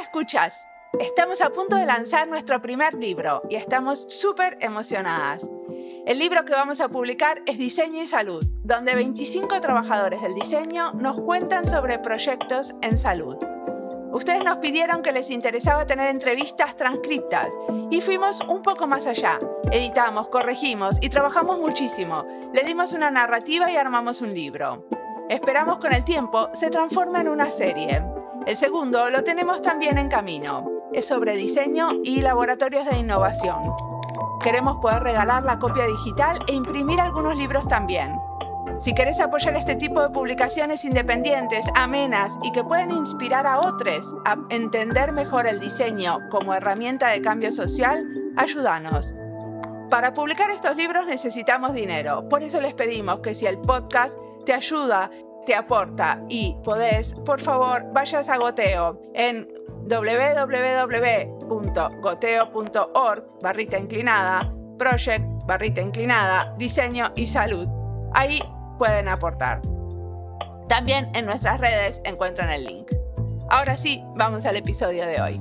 Escuchas. Estamos a punto de lanzar nuestro primer libro y estamos súper emocionadas. El libro que vamos a publicar es Diseño y Salud, donde 25 trabajadores del diseño nos cuentan sobre proyectos en salud. Ustedes nos pidieron que les interesaba tener entrevistas transcritas y fuimos un poco más allá. Editamos, corregimos y trabajamos muchísimo. Le dimos una narrativa y armamos un libro. Esperamos con el tiempo se transforme en una serie. El segundo lo tenemos también en camino. Es sobre diseño y laboratorios de innovación. Queremos poder regalar la copia digital e imprimir algunos libros también. Si querés apoyar este tipo de publicaciones independientes, amenas y que pueden inspirar a otros a entender mejor el diseño como herramienta de cambio social, ayúdanos. Para publicar estos libros necesitamos dinero, por eso les pedimos que si el podcast te ayuda te aporta y podés, por favor, vayas a Goteo en www.goteo.org barrita inclinada, project barrita inclinada, diseño y salud. Ahí pueden aportar. También en nuestras redes encuentran el link. Ahora sí, vamos al episodio de hoy.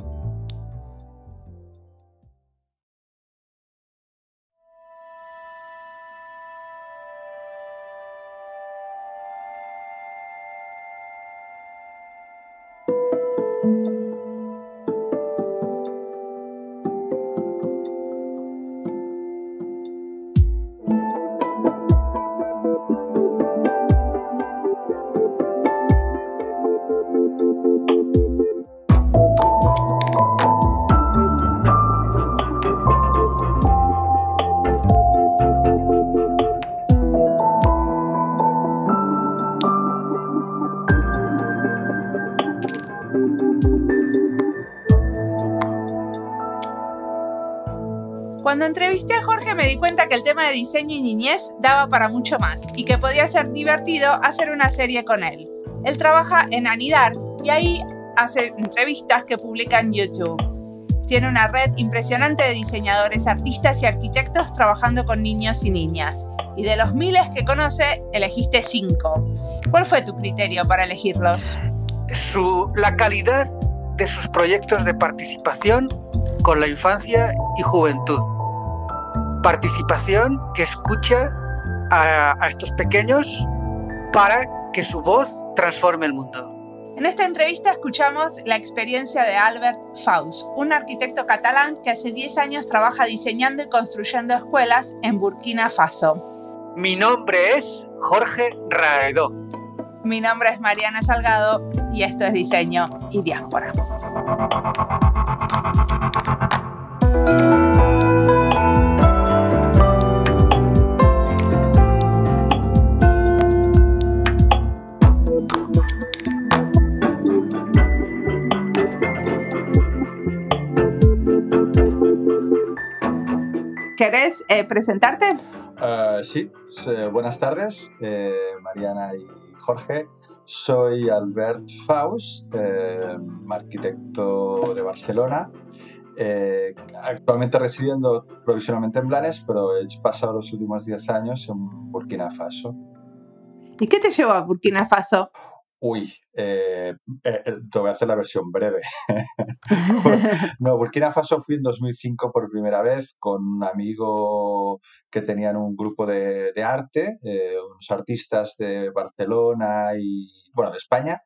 Cuando entrevisté a Jorge me di cuenta que el tema de diseño y niñez daba para mucho más y que podía ser divertido hacer una serie con él. Él trabaja en Anidar y ahí hace entrevistas que publica en YouTube. Tiene una red impresionante de diseñadores, artistas y arquitectos trabajando con niños y niñas. Y de los miles que conoce, elegiste cinco. ¿Cuál fue tu criterio para elegirlos? La calidad de sus proyectos de participación con la infancia y juventud participación que escucha a, estos pequeños para que su voz transforme el mundo. En esta entrevista escuchamos la experiencia de Albert Faust, un arquitecto catalán que hace 10 años trabaja diseñando y construyendo escuelas en Burkina Faso. Mi nombre es Jorge Raedó. Mi nombre es Mariana Salgado y esto es Diseño y Diáspora. ¿Querés eh, presentarte? Uh, sí, buenas tardes, eh, Mariana y Jorge. Soy Albert Faust, eh, arquitecto de Barcelona. actualmente residiendo provisionalmente en Blanes, pero he pasado los últimos 10 años en Burkina Faso. ¿Y qué te llevó a Burkina Faso? Uy, eh, eh, eh, te voy a hacer la versión breve. no, Burkina Faso fui en 2005 por primera vez con un amigo que tenían un grupo de, arte, unos artistas de Barcelona y, bueno, de España.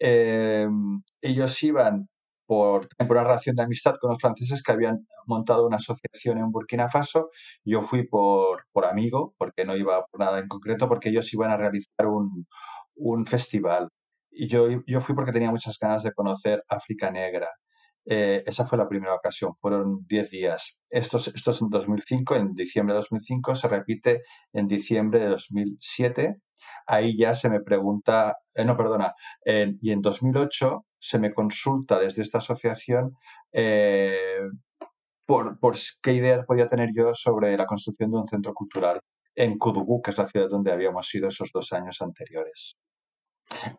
ellos iban por, por, una relación de amistad con los franceses que habían montado una asociación en Burkina Faso. Yo fui por, por amigo, porque no iba por nada en concreto, porque ellos iban a realizar un, un festival. Y yo, yo fui porque tenía muchas ganas de conocer África Negra. Eh, esa fue la primera ocasión, fueron 10 días. Esto, esto es en 2005, en diciembre de 2005, se repite en diciembre de 2007. Ahí ya se me pregunta, eh, no, perdona, y en 2008 se me consulta desde esta asociación eh, por, por, qué idea podía tener yo sobre la construcción de un centro cultural en Kudugú, que es la ciudad donde habíamos ido esos dos años anteriores.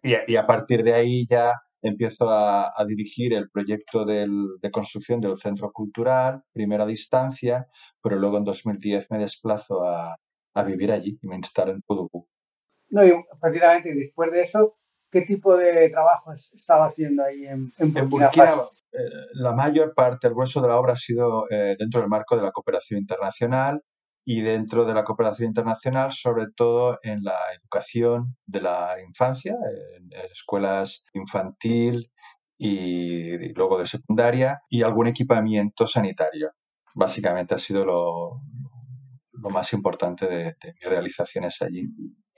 Y, a partir de ahí ya empiezo a, dirigir el proyecto de construcción del centro cultural, primero a distancia, pero luego en 2010 me desplazo a, vivir allí y me instalo en Puducú. No, y prácticamente después de eso qué tipo de trabajo estaba haciendo ahí en, Burkina, Faso. Eh, la mayor parte, el grueso de la obra ha sido eh, dentro del marco de la cooperación internacional y dentro de la cooperación internacional, sobre todo en la educación de la infancia, en, escuelas infantil y, luego de secundaria y algún equipamiento sanitario. Básicamente ha sido lo, más importante de mis realizaciones allí.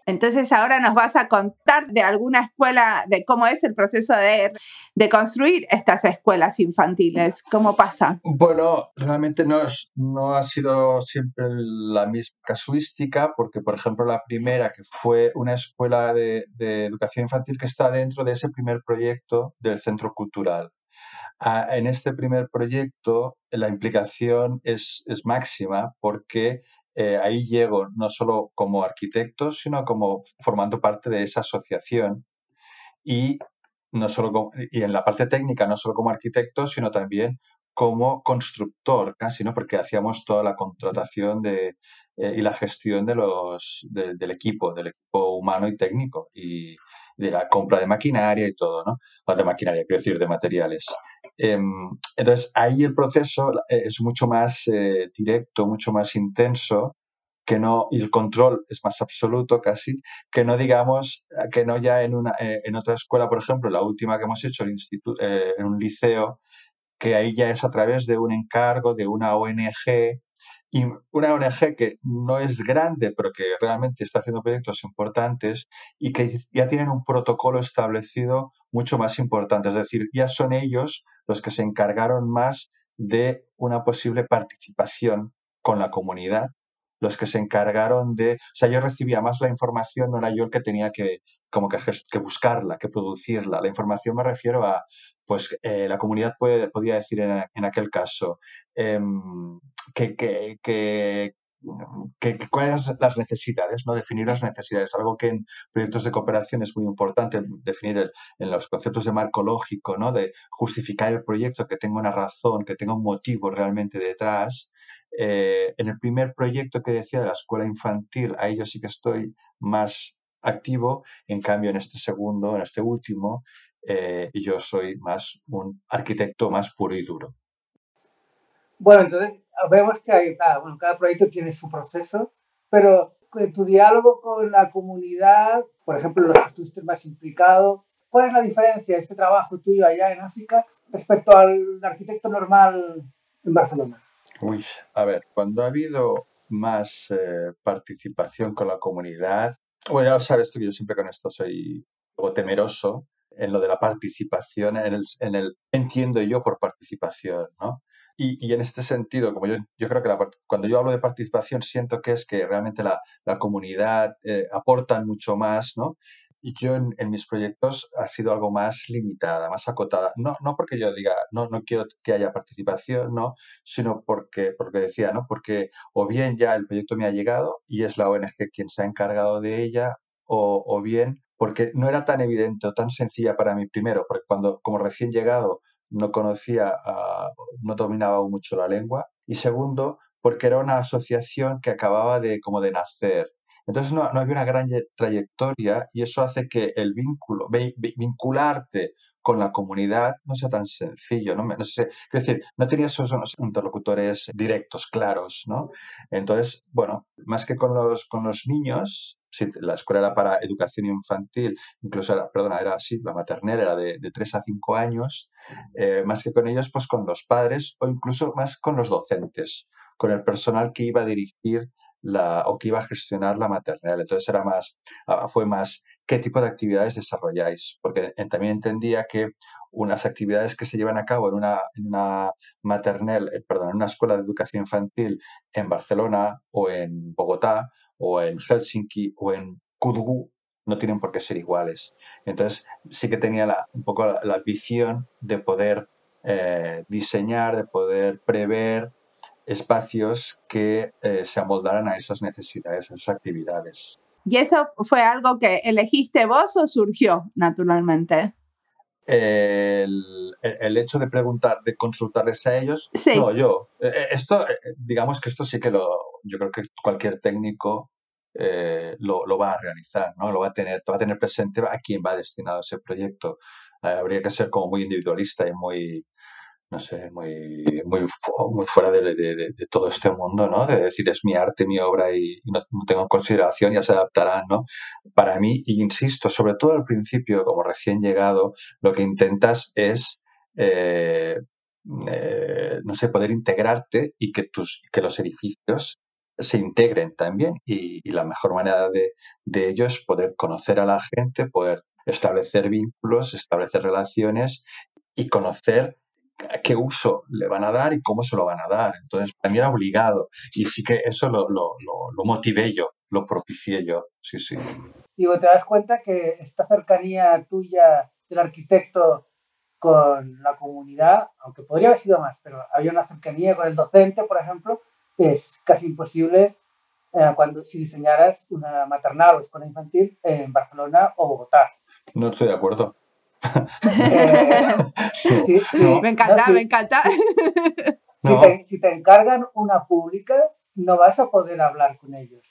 Entonces ahora nos vas a contar de alguna escuela, de cómo es el proceso de, de construir estas escuelas infantiles, cómo pasa. Bueno, realmente no, no ha sido siempre la misma casuística, porque por ejemplo la primera, que fue una escuela de, de educación infantil que está dentro de ese primer proyecto del centro cultural. Ah, en este primer proyecto la implicación es, es máxima porque eh, ahí llego no solo como arquitecto, sino como formando parte de esa asociación y, no solo y en la parte técnica, no solo como arquitecto, sino también como constructor, casi, ¿no? Porque hacíamos toda la contratación de, eh, y la gestión de los, del equipo, del equipo humano y técnico, y de la compra de maquinaria y todo, ¿no? O de maquinaria, quiero decir, de materiales. Em, entonces, ahí el proceso eh, es mucho más eh, directo, mucho más intenso, que no, y el control es más absoluto casi, que no digamos, que no ya en, una, en otra escuela, por ejemplo, la última que hemos hecho, el instituto, en un liceo, que ahí ya es a través de un encargo de una ONG, y una ONG que no es grande, pero que realmente está haciendo proyectos importantes y que ya tienen un protocolo establecido mucho más importante. Es decir, ya son ellos los que se encargaron más de una posible participación con la comunidad los que se encargaron de, o sea, yo recibía más la información, no era yo el que tenía que, como que, buscarla, que producirla. La información me refiero a, pues eh, la comunidad puede, podía decir en, en aquel caso em, que, que cuáles son las necesidades, ¿no? Definir las necesidades, algo que en proyectos de cooperación es muy importante, definir en los conceptos de marco lógico, ¿no? De justificar el proyecto, que tenga una razón, que tenga un motivo realmente detrás, eh, en el primer proyecto que decía de la escuela infantil, ahí yo sí que estoy más activo, en cambio en este segundo, en este último, eh, yo soy más un arquitecto más puro y duro. Bueno, entonces vemos que hay, bueno, cada proyecto tiene su proceso, pero en tu diálogo con la comunidad, por ejemplo, los que estuviste más implicado, ¿cuál es la diferencia de este trabajo tuyo allá en África respecto al arquitecto normal en Barcelona? Uy, a ver, cuando ha habido más eh, participación con la comunidad, bueno, ya lo sabes tú que yo siempre con esto soy algo temeroso en lo de la participación, en el, en el entiendo yo por participación, ¿no? Y, y en este sentido, como yo, yo creo que cuando yo hablo de participación, siento que es que realmente la, la comunidad eh, aporta mucho más, ¿no? y yo en, mis proyectos ha sido algo más limitada, más acotada. No, no porque yo diga, no, no quiero que haya participación, no, sino porque, porque decía, ¿no? Porque o bien ya el proyecto me ha llegado y es la ONG quien se ha encargado de ella, o, o bien porque no era tan evidente o tan sencilla para mí primero, porque cuando como recién llegado no conocía, no dominaba mucho la lengua, y segundo, porque era una asociación que acababa de como de nacer entonces no, no había una gran trayectoria y eso hace que el vínculo, vincularte con la comunidad no sea tan sencillo, ¿no? no sé, es decir, no tenía esos interlocutores directos, claros, ¿no? Entonces, bueno, más que con los, con los niños, sí, la escuela era para educación infantil, incluso era, perdona, era así, la maternal era de, de 3 a 5 años, eh, más que con ellos, pues con los padres o incluso más con los docentes, con el personal que iba a dirigir la, o que iba a gestionar la maternidad. Entonces era más, ah, fue más qué tipo de actividades desarrolláis, porque también entendía que unas actividades que se llevan a cabo en una, en una eh, en una escuela de educación infantil en Barcelona o en Bogotá o en Helsinki o en Kudgu no tienen por qué ser iguales. Entonces sí que tenía la, un poco la, visión de poder eh, diseñar, de poder prever espacios que eh, se amoldaran a esas necesidades, a esas actividades. ¿Y eso fue algo que elegiste vos o surgió naturalmente? El, el, hecho de preguntar, de consultarles a ellos, no, yo. Eh, esto, digamos que esto sí que lo, yo creo que cualquier técnico eh, lo, va a realizar, ¿no? Lo va a tener, va a tener presente a quién va destinado ese proyecto. Eh, habría que ser como muy individualista y muy, no sé, muy, muy, fuera de, de, de, todo este mundo, ¿no? De decir, es mi arte, mi obra y, no, tengo consideración, ya se adaptarán, ¿no? Para mí, insisto, sobre todo al principio, como recién llegado, lo que intentas es eh, no sé, poder integrarte y que, tus, que los edificios se integren también. Y, la mejor manera de, de, ello es poder conocer a la gente, poder establecer vínculos, establecer relaciones y conocer qué uso le van a dar y cómo se lo van a dar. Entonces, para mí era obligado. Y sí que eso lo, lo, lo, motivé yo, lo propicié yo. Sí, sí. Digo, te das cuenta que esta cercanía tuya del arquitecto con la comunidad, aunque podría haber sido más, pero había una cercanía con el docente, por ejemplo, es casi imposible eh, cuando si diseñaras una maternal o escuela infantil en Barcelona o Bogotá. No estoy de acuerdo. Eh, me encanta, me encanta. Si, te, encargan una pública, no vas a poder hablar con ellos.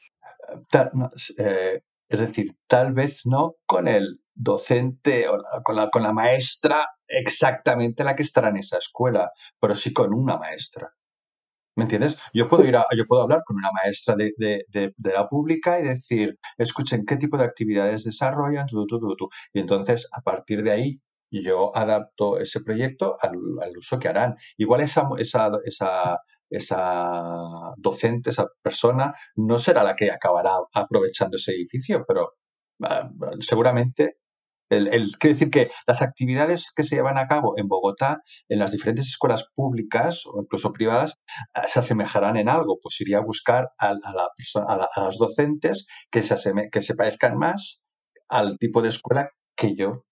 Eh, es decir, tal vez no con el docente o con la, con la maestra exactamente la que estará en esa escuela, pero sí con una maestra. ¿Me entiendes? Yo puedo ir a, yo puedo hablar con una maestra de, de, de, la pública y decir, escuchen qué tipo de actividades desarrollan, tú, tú, tú. y entonces a partir de ahí yo adapto ese proyecto al, al uso que harán. Igual esa, esa, esa, esa docente, esa persona, no será la que acabará aprovechando ese edificio, pero ah, seguramente el, quiero decir que las actividades que se llevan a cabo en Bogotá, en las diferentes escuelas públicas o incluso privadas, ah, se asemejarán en algo. Pues iría a buscar a, la persona, a, las docentes que se, que se parezcan más al tipo de escuela que yo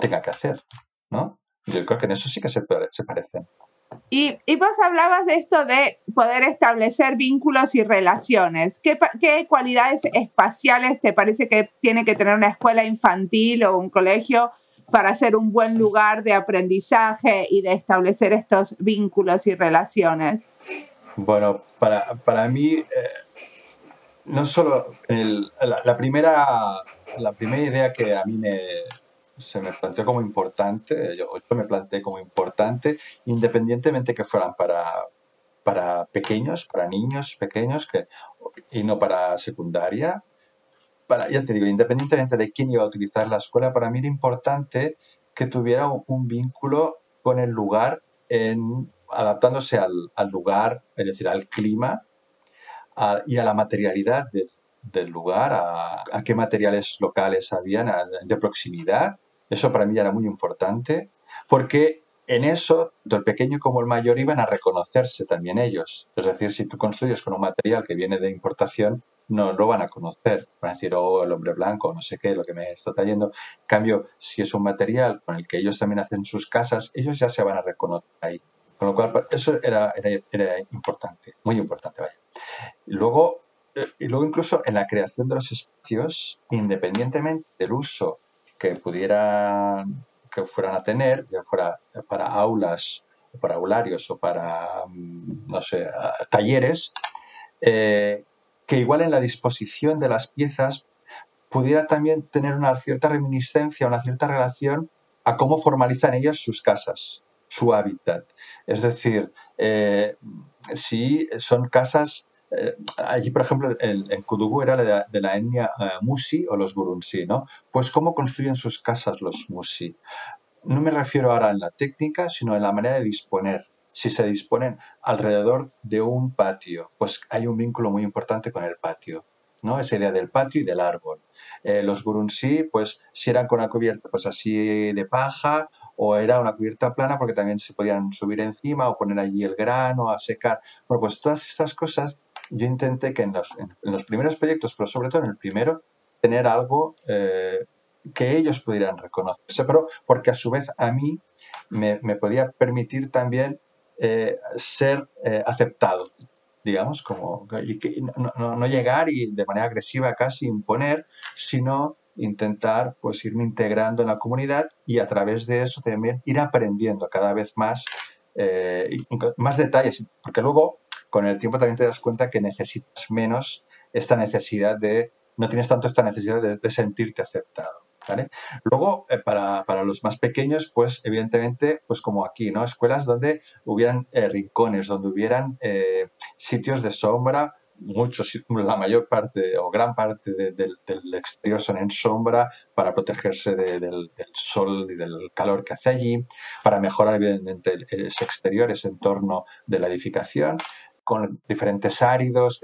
tenga que hacer. ¿no? Yo creo que en eso sí que se parecen. Y, y, vos hablabas de esto de poder establecer vínculos y relaciones. ¿Qué, ¿Qué, cualidades espaciales te parece que tiene que tener una escuela infantil o un colegio para ser un buen lugar de aprendizaje y de establecer estos vínculos y relaciones? Bueno, para, para mí, eh, no solo la, primera, la primera idea que a mí me, se me planteó como importante, yo, me planteé como importante, independientemente que fueran para, para pequeños, para niños pequeños que, y no para secundaria. Para, ya te digo, independientemente de quién iba a utilizar la escuela, para mí era importante que tuviera un, vínculo con el lugar, en, adaptándose al, al lugar, es decir, al clima y a la materialidad del lugar, a, qué materiales locales habían de proximidad eso para mí era muy importante porque en eso, el pequeño como el mayor iban a reconocerse también ellos. Es decir, si tú construyes con un material que viene de importación, no lo van a conocer. Van a decir, oh, el hombre blanco, no sé qué, lo que me está trayendo. En cambio, si es un material con el que ellos también hacen sus casas, ellos ya se van a reconocer ahí. Con lo cual, eso era, era, importante, muy importante, vaya. Luego, eh, y luego incluso en la creación de los espacios, independientemente del uso que pudieran, que fueran a tener, ya fuera para aulas, para aularios o para, mm, no sé, talleres, eh, que igual en la disposición de las piezas pudiera también tener una cierta reminiscencia, una cierta relación a cómo formalizan ellas sus casas, su hábitat. Es decir, eh, si son casas eh, allí, por ejemplo, el, en Kudugu era de, la etnia eh, Musi o los Gurunsi, ¿no? Pues cómo construyen sus casas los Musi. No me refiero ahora en la técnica, sino en la manera de disponer. Si se disponen alrededor de un patio, pues hay un vínculo muy importante con el patio. ¿no? Esa idea del patio y del árbol. Eh, los gurunsi, pues si eran con una cubierta pues así de paja o era una cubierta plana porque también se podían subir encima o poner allí el grano a secar. Bueno, pues todas estas cosas yo intenté que en los, en, los, primeros proyectos, pero sobre todo en el primero, tener algo eh, que ellos pudieran reconocerse, pero porque a su vez a mí me, me podía permitir también eh, ser eh, aceptado, digamos, como, y que no, no, llegar y de manera agresiva casi imponer, sino intentar pues irme integrando en la comunidad y a través de eso también ir aprendiendo cada vez más, más detalles, porque luego con el tiempo también te das cuenta que necesitas menos esta necesidad de, no tienes tanto esta necesidad de, sentirte aceptado. ¿Vale? Luego, eh, para, para, los más pequeños, pues evidentemente, pues como aquí, ¿no? Escuelas donde hubieran eh, rincones, donde hubieran eh, sitios de sombra muchos, la mayor parte o gran parte del exterior son en sombra para protegerse del, sol y del calor que hace allí, para mejorar evidentemente ese exterior, ese entorno de la edificación, con diferentes áridos,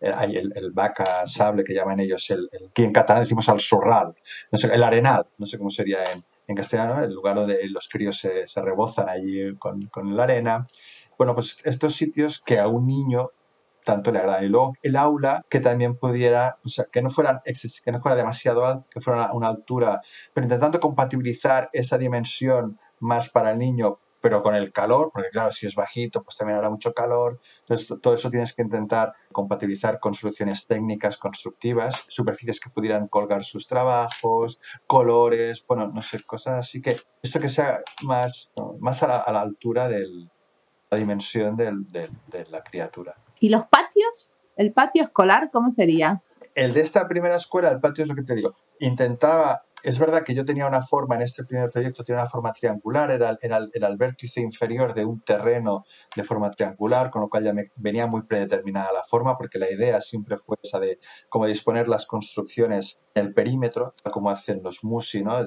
hay el, el, vaca sable que llaman ellos, el, que en catalán decimos al sorral, no sé, el arenal, no sé cómo sería en, en castellano, el lugar donde los críos se, se rebozan allí con, con la arena. Bueno, pues estos sitios que a un niño tanto le agrada. Y luego el aula que también pudiera, o sea, que no fuera, que no fuera demasiado alto, que fuera una, una altura, pero intentando compatibilizar esa dimensión más para el niño, pero con el calor, porque claro, si es bajito, pues también habrá mucho calor. Entonces, todo eso tienes que intentar compatibilizar con soluciones técnicas constructivas, superficies que pudieran colgar sus trabajos, colores, bueno, no sé, cosas así que esto que sea más, más a, la, a la altura de la dimensión del, de la criatura. ¿Y los patios? ¿El patio escolar cómo sería? El de esta primera escuela, el patio es lo que te digo. Intentaba, es verdad que yo tenía una forma en este primer proyecto, tenía una forma triangular, era, era, el vértice inferior de un terreno de forma triangular, con lo cual ya me venía muy predeterminada la forma, porque la idea siempre fue esa de cómo disponer las construcciones en el perímetro, como hacen los musi, ¿no?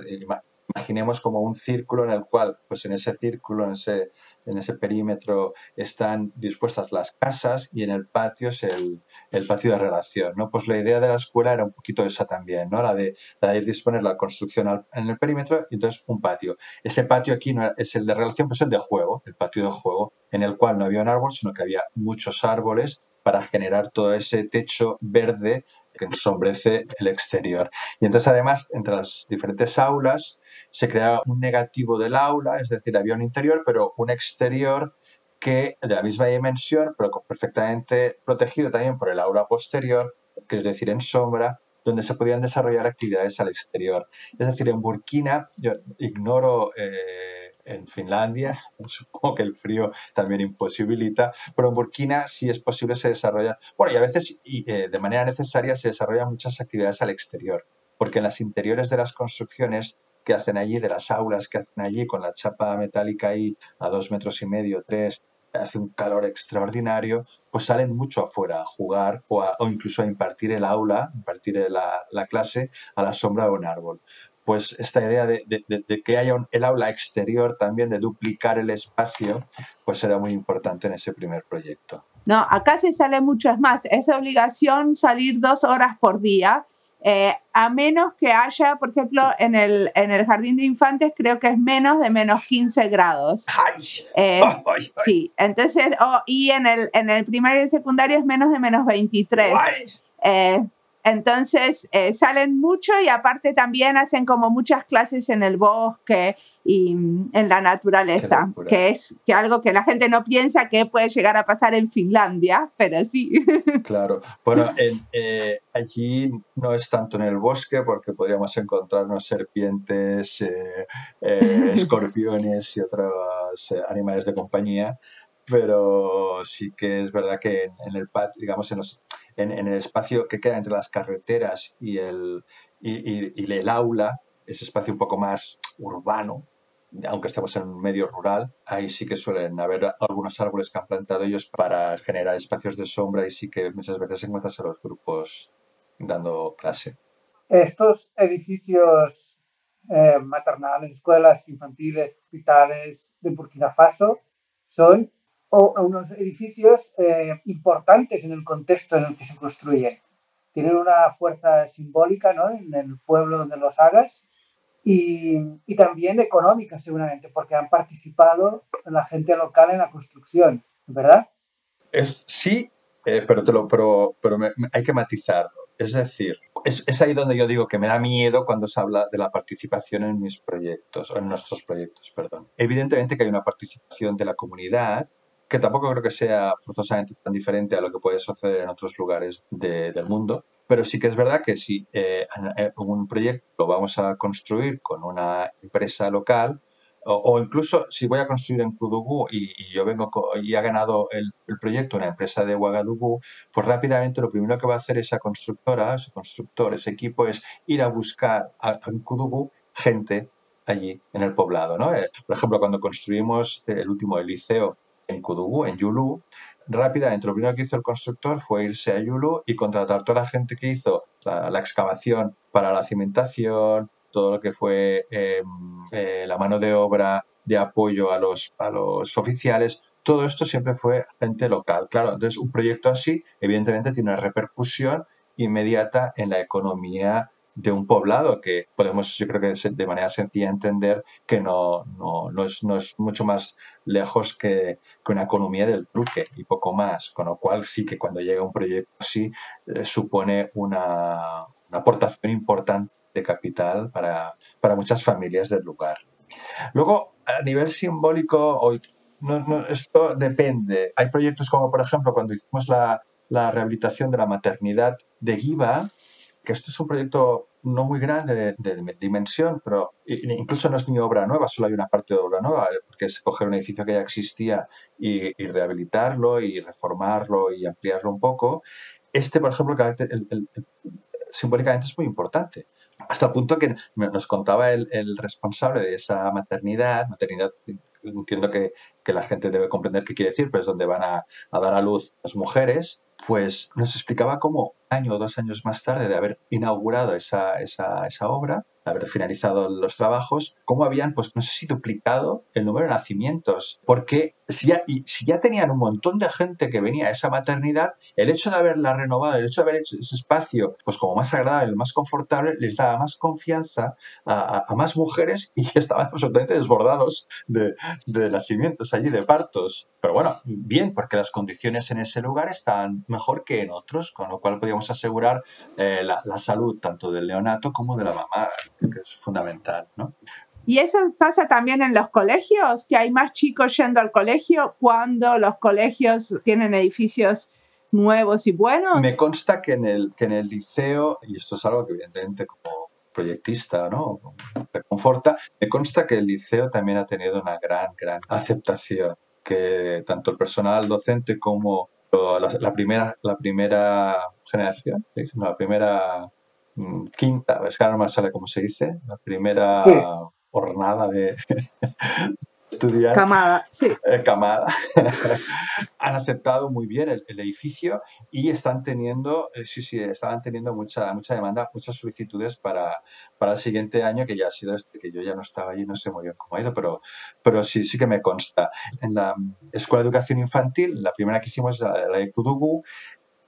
Imaginemos como un círculo en el cual, pues en ese círculo, en ese, en ese perímetro están dispuestas las casas y en el patio es el, patio de relación, ¿no? Pues la idea de la escuela era un poquito esa también, ¿no? La de, la ir disponer la construcción en el perímetro y entonces un patio. Ese patio aquí no es el de relación, pues el de juego, el patio de juego, en el cual no había un árbol, sino que había muchos árboles para generar todo ese techo verde que ensombrece el exterior. Y entonces además entre las diferentes aulas se creaba un negativo del aula, es decir, había un interior, pero un exterior que de la misma dimensión, pero perfectamente protegido también por el aula posterior, que es decir, en sombra, donde se podían desarrollar actividades al exterior. Es decir, en Burkina, yo ignoro eh, en Finlandia, supongo que el frío también imposibilita, pero en Burkina sí es posible se desarrollan, bueno, y a veces y, eh, de manera necesaria se desarrollan muchas actividades al exterior, porque en las interiores de las construcciones que hacen allí, de las aulas que hacen allí, con la chapa metálica ahí a dos metros y medio, tres, hace un calor extraordinario, pues salen mucho afuera a jugar o, o incluso a impartir el aula, impartir la, la, clase a la sombra de un árbol. Pues esta idea de, de, que haya un, el aula exterior también, de duplicar el espacio, pues era muy importante en ese primer proyecto. No, acá se sale mucho, es más, es obligación salir dos horas por día eh, a menos que haya, por ejemplo, en el, en el jardín de infantes creo que es menos de menos 15 grados. Eh, sí, entonces, oh, y en el, en el primario y secundario es menos de menos 23. Entonces eh, salen mucho y aparte también hacen como muchas clases en el bosque y mm, en la naturaleza, que es que algo que la gente no piensa que puede llegar a pasar en Finlandia, pero sí. Claro, bueno, eh, allí no es tanto en el bosque porque podríamos encontrarnos serpientes, eh, escorpiones y otros animales de compañía, pero sí que es verdad que en, en el patio, digamos, en los en, el espacio que queda entre las carreteras y el, y, el aula, ese espacio un poco más urbano, aunque estemos en un medio rural, ahí sí que suelen haber algunos árboles que han plantado ellos para generar espacios de sombra y sí que muchas veces encuentras a los grupos dando clase. Estos edificios eh, maternales, escuelas infantiles, hospitales de Burkina Faso son o unos edificios eh, importantes en el contexto en el que se construyen. Tienen una fuerza simbólica ¿no? en el pueblo donde los hagas y, también económica seguramente, porque han participado la gente local en la construcción, ¿verdad? Es, sí, eh, pero, te lo, pero, pero hay que matizarlo. Es decir, es, es, ahí donde yo digo que me da miedo cuando se habla de la participación en mis proyectos, o en nuestros proyectos, perdón. Evidentemente que hay una participación de la comunidad, que tampoco creo que sea forzosamente tan diferente a lo que puede suceder en otros lugares del mundo, pero sí que es verdad que si eh, un proyecto lo vamos a construir con una empresa local, o, incluso si voy a construir en Kudugu y, yo vengo y ha ganado el, proyecto una empresa de Ouagadougou, pues rápidamente lo primero que va a hacer esa constructora, ese constructor, ese equipo es ir a buscar en Kudugu gente allí en el poblado. ¿no? Eh, por ejemplo, cuando construimos el último liceo en Kudugu, en Yulu, rápidamente lo primero que hizo el constructor fue irse a Yulu y contratar toda la gente que hizo la, excavación para la cimentación, todo lo que fue em, eh, la mano de obra de apoyo a los, a los oficiales, todo esto siempre fue gente local. Claro, entonces un proyecto así, evidentemente, tiene una repercusión inmediata en la economía de un poblado que podemos, yo creo que de manera sencilla entender que no, no, no, es, no es, mucho más lejos que, que, una economía del truque y poco más, con lo cual sí que cuando llega un proyecto así eh, supone una, una aportación importante de capital para, para muchas familias del lugar. Luego, a nivel simbólico, hoy, esto depende. Hay proyectos como, por ejemplo, cuando hicimos la, la rehabilitación de la maternidad de Giva, que esto es un proyecto no muy grande de, dimensión, pero incluso no es ni obra nueva, solo hay una parte de obra nueva, porque es coger un edificio que ya existía y, rehabilitarlo y reformarlo y ampliarlo un poco. Este, por ejemplo, simbólicamente es muy importante, hasta el punto que nos contaba el, responsable de esa maternidad, maternidad entiendo que, la gente debe comprender qué quiere decir, pues donde van a, a dar a luz las mujeres, pues nos explicaba cómo año o dos años más tarde de haber inaugurado esa, esa, esa obra, de haber finalizado los trabajos, cómo habían, pues no sé si duplicado el número de nacimientos, porque si ya, si ya tenían un montón de gente que venía a esa maternidad, el hecho de haberla renovado, el hecho de haber hecho ese espacio, pues como más agradable, más confortable, les daba más confianza a, a, más mujeres y estaban absolutamente desbordados de, de nacimientos allí, de partos. Pero bueno, bien, porque las condiciones en ese lugar están mejor que en otros, con lo cual podíamos asegurar eh, la, la, salud tanto del neonato como de la mamá, que es fundamental, ¿no? Y eso pasa también en los colegios, que hay más chicos yendo al colegio cuando los colegios tienen edificios nuevos y buenos. Me consta que en el, que en el liceo, y esto es algo que evidentemente como proyectista, ¿no? Me conforta, me consta que el liceo también ha tenido una gran, gran aceptación, que tanto el personal docente como la, primera, la primera generación, la primera mm, quinta, es que ahora no me sale como se dice, la primera jornada de estudiar. Camada, sí. Eh, camada. Han aceptado muy bien el, edificio y están teniendo, eh, sí, sí, estaban teniendo mucha, mucha demanda, muchas solicitudes para, para el siguiente año, que ya ha sido este, que yo ya no estaba allí, no sé muy bien cómo ha ido, pero, pero sí, sí que me consta. En la Escuela de Educación Infantil, la primera que hicimos, la, la de Kudugu,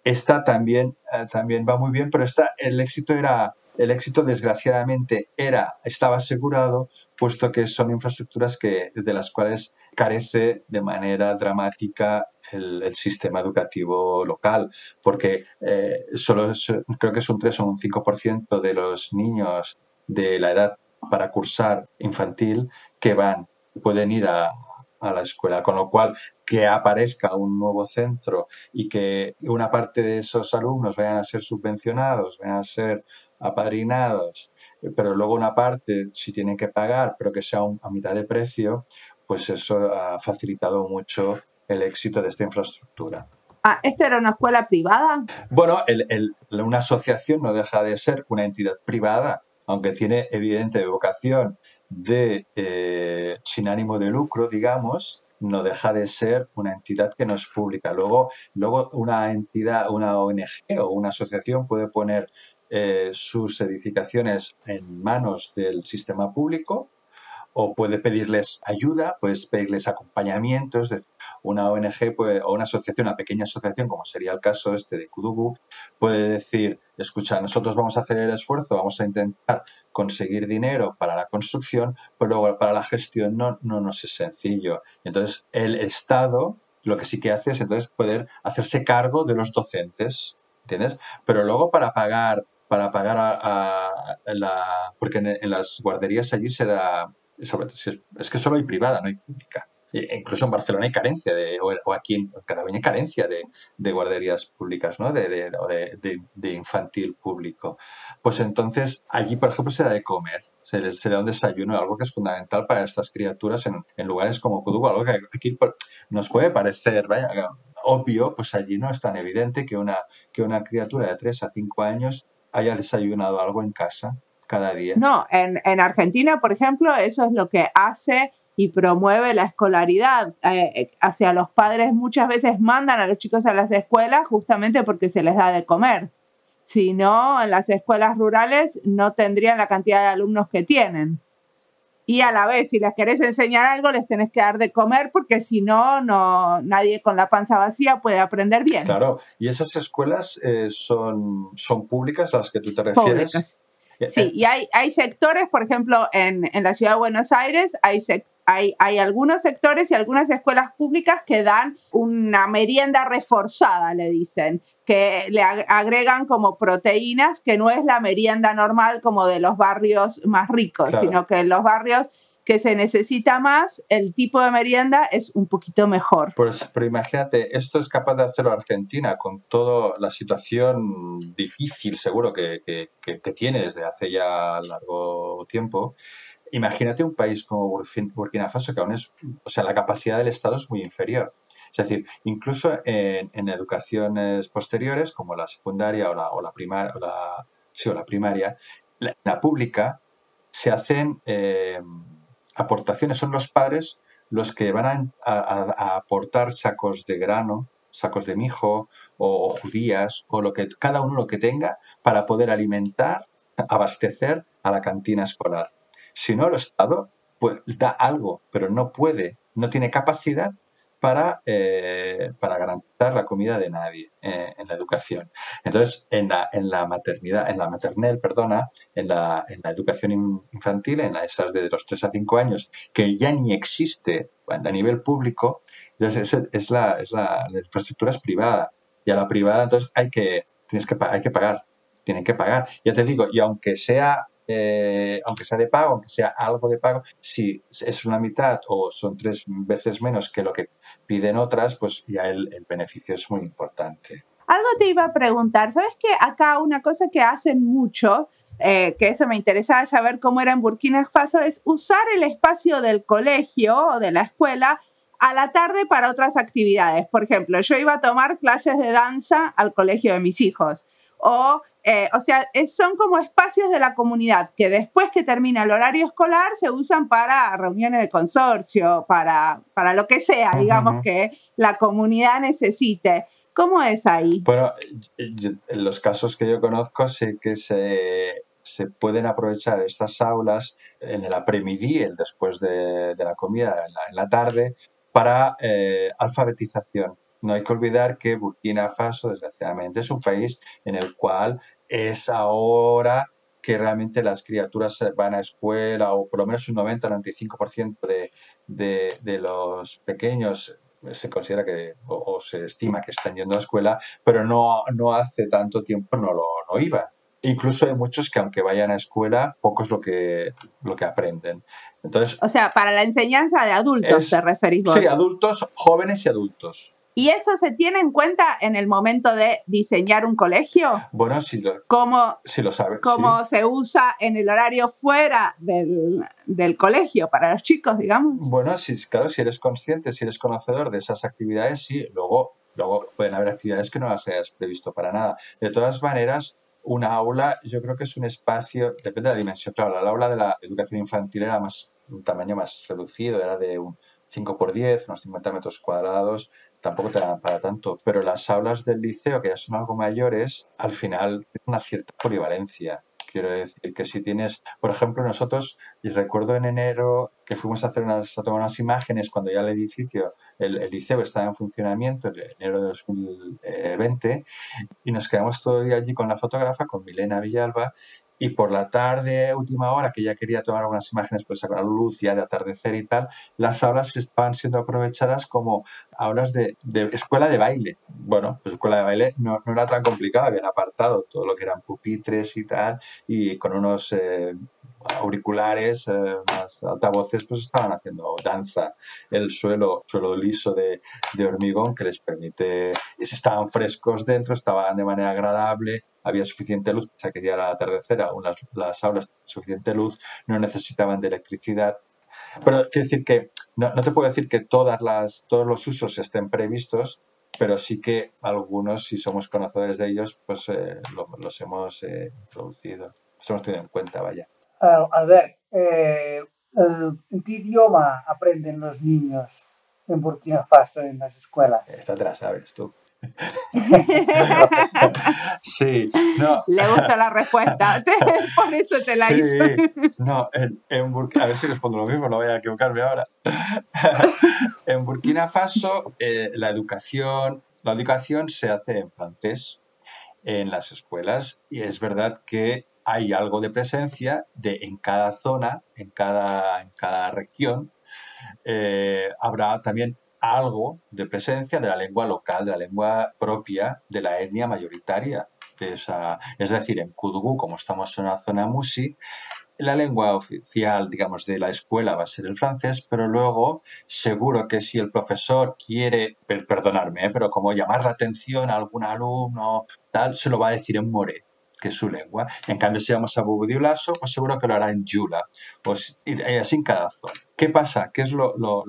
esta también, eh, también va muy bien, pero esta, el éxito era el éxito desgraciadamente era, estaba asegurado, puesto que son infraestructuras que, de las cuales carece de manera dramática el, sistema educativo local, porque eh, solo creo que es un 3 o un 5% de los niños de la edad para cursar infantil que van, pueden ir a, a la escuela, con lo cual que aparezca un nuevo centro y que una parte de esos alumnos vayan a ser subvencionados, vayan a ser apadrinados, pero luego una parte, si tienen que pagar, pero que sea a mitad de precio, pues eso ha facilitado mucho el éxito de esta infraestructura. Ah, ¿Esto era una escuela privada? Bueno, una asociación no deja de ser una entidad privada, aunque tiene evidente vocación de eh, sin ánimo de lucro, digamos, no deja de ser una entidad que no es pública. Luego, luego una entidad, una ONG o una asociación puede poner eh, sus edificaciones en manos del sistema público o puede pedirles ayuda, puedes pedirles acompañamiento, es decir, una ONG o una asociación, una pequeña asociación, como sería el caso este de Kudugu, puede decir, escucha, nosotros vamos a hacer el esfuerzo, vamos a intentar conseguir dinero para la construcción, pero para la gestión no, no nos es sencillo. Entonces, el Estado lo que sí que hace es entonces poder hacerse cargo de los docentes, ¿entiendes? Pero luego para pagar para pagar a, la... Porque en, las guarderías allí se da... Sobre, es que solo hay privada, no hay pública. E incluso en Barcelona hay carencia, de, o, aquí en Cataluña hay carencia de, de guarderías públicas, ¿no? De, de, de, infantil público. Pues entonces allí, por ejemplo, se da de comer. se se le da un desayuno, algo que es fundamental para estas criaturas en, en lugares como Kudu, algo que aquí nos puede parecer vaya, obvio, pues allí no es tan evidente que una, que una criatura de 3 a 5 años haya desayunado algo en casa cada día. No, en, en Argentina, por ejemplo, eso es lo que hace y promueve la escolaridad. Eh, eh, hacia los padres muchas veces mandan a los chicos a las escuelas justamente porque se les da de comer. Si no, en las escuelas rurales no tendrían la cantidad de alumnos que tienen. Y a la vez, si les querés enseñar algo, les tenés que dar de comer porque si no, no nadie con la panza vacía puede aprender bien. Claro, y esas escuelas eh, son, son públicas, las que tú te refieres. Públicas. Sí, y hay, hay sectores, por ejemplo, en, en la ciudad de Buenos Aires, hay, sec- hay, hay algunos sectores y algunas escuelas públicas que dan una merienda reforzada, le dicen, que le ag- agregan como proteínas, que no es la merienda normal como de los barrios más ricos, Claro. sino que en los barrios que se necesita más, el tipo de merienda es un poquito mejor. Pues, pero imagínate, esto es capaz de hacerlo Argentina con toda la situación difícil, seguro, que, que- que- que tiene desde hace ya largo tiempo. Imagínate un país como Burkina Faso, que aún es, o sea, la capacidad del Estado es muy inferior. Es decir, incluso en, en educaciones posteriores, como la secundaria o la, o la o la, sí, o la primaria, la, la pública, se hacen eh, aportaciones, son los padres los que van a aportar sacos de grano, sacos de mijo o, o judías o lo que cada uno lo que tenga para poder alimentar, abastecer a la cantina escolar. Si no, el Estado pues, da algo, pero no puede, no tiene capacidad para, eh, para garantizar la comida de nadie eh, en la educación. Entonces, en la, en la maternidad, en la maternel, perdona, en la, en la educación in- infantil, en la- esas de los 3 a 5 años, que ya ni existe a nivel público, entonces es, la, es la, la infraestructura es privada. Y a la privada, entonces hay que, tienes que, hay que pagar, tienen que pagar. Ya te digo, y aunque sea, eh, aunque sea de pago, aunque sea algo de pago, si es una mitad o son tres veces menos que lo que piden otras, pues ya el, beneficio es muy importante. Algo te iba a preguntar, ¿sabes que acá una cosa que hacen mucho, eh, que eso me interesaba saber cómo era en Burkina Faso, es usar el espacio del colegio o de la escuela a la tarde para otras actividades? Por ejemplo, yo iba a tomar clases de danza al colegio de mis hijos. O, eh, o sea, es- son como espacios de la comunidad que después que termina el horario escolar se usan para reuniones de consorcio, para, para lo que sea, digamos, ujú. que la comunidad necesite. ¿Cómo es ahí? Bueno, y- y- en los casos que yo conozco, sé que se, se pueden aprovechar estas aulas en el apremidi, el después de, de la comida, en la, en la tarde, para eh, alfabetización. No hay que olvidar que Burkina Faso, desgraciadamente, es un país en el cual es ahora que realmente las criaturas van a escuela, o por lo menos un 90-95% de, de, de los pequeños se considera que o, o se estima que están yendo a escuela, pero no, no hace tanto tiempo no lo no iban. Incluso hay muchos que aunque vayan a escuela, pocos lo que, lo que aprenden. Entonces, O sea, para la enseñanza de adultos Es- te referís vos. sí, adultos, jóvenes y adultos. ¿Y eso se tiene en cuenta en el momento de diseñar un colegio? Bueno, si lo, ¿Cómo, si lo sabes. cómo sí. se usa en el horario fuera del, del colegio para los chicos, digamos? Bueno, sí, claro, si eres consciente, si eres conocedor de esas actividades, sí, luego, luego pueden haber actividades que no las hayas previsto para nada. De todas maneras, una aula yo creo que es un espacio, depende de la dimensión, claro, la aula de la educación infantil era más un tamaño más reducido, era de un 5 por 10, unos 50 metros cuadrados, tampoco te dan para tanto, pero las aulas del liceo, que ya son algo mayores, al final tienen una cierta polivalencia. Quiero decir que si tienes, por ejemplo, nosotros, y recuerdo en enero que fuimos a hacer unas, a tomar unas imágenes cuando ya el edificio, el, el liceo estaba en funcionamiento, en enero de 2020, y nos quedamos todo el día allí con la fotógrafa, con Milena Villalba, y por la tarde, última hora, que ya quería tomar algunas imágenes, pues a la luz ya de atardecer y tal, las aulas estaban siendo aprovechadas como aulas de, escuela de baile. Bueno, pues escuela de baile no, no era tan complicado, habían apartado todo lo que eran pupitres y tal, y con unos eh, auriculares, eh, unas altavoces, pues estaban haciendo danza. El suelo, suelo liso de, de hormigón que les permite, estaban frescos dentro, estaban de manera agradable, había suficiente luz, sea que ya era atardecer, aún las, las aulas tenían suficiente luz, no necesitaban de electricidad. Pero quiero decir que no, no te puedo decir que todas las, todos los usos estén previstos, pero sí que algunos, si somos conocedores de ellos, pues eh, lo- los hemos eh, introducido, los hemos tenido en cuenta, vaya. Ah, a ver, eh, ¿en qué idioma aprenden los niños en Burkina Faso en las escuelas? Esta te la sabes tú. Sí, no, Le gusta la respuesta, por eso te la Sí, hizo. No, en, en Burkina, a ver si respondo lo mismo, no voy a equivocarme ahora. en Burkina Faso, eh, la educación, la educación se hace en francés en las escuelas y es verdad que hay algo de presencia de en cada zona, en cada, en cada región, eh, habrá también algo de presencia de la lengua local, de la lengua propia de la etnia mayoritaria. de esa- es decir, en Kudugú, como estamos en una zona musi, la lengua oficial, digamos, de la escuela va a ser el francés, pero luego seguro que si el profesor quiere, per- perdonarme, ¿eh? pero como llamar la atención a algún alumno, tal, se lo va a decir en more, que es su lengua. En cambio, si vamos a Bubudiblaso, pues seguro que lo hará en Yula, pues, y así en cada zona. ¿Qué pasa? ¿Qué es lo- lo-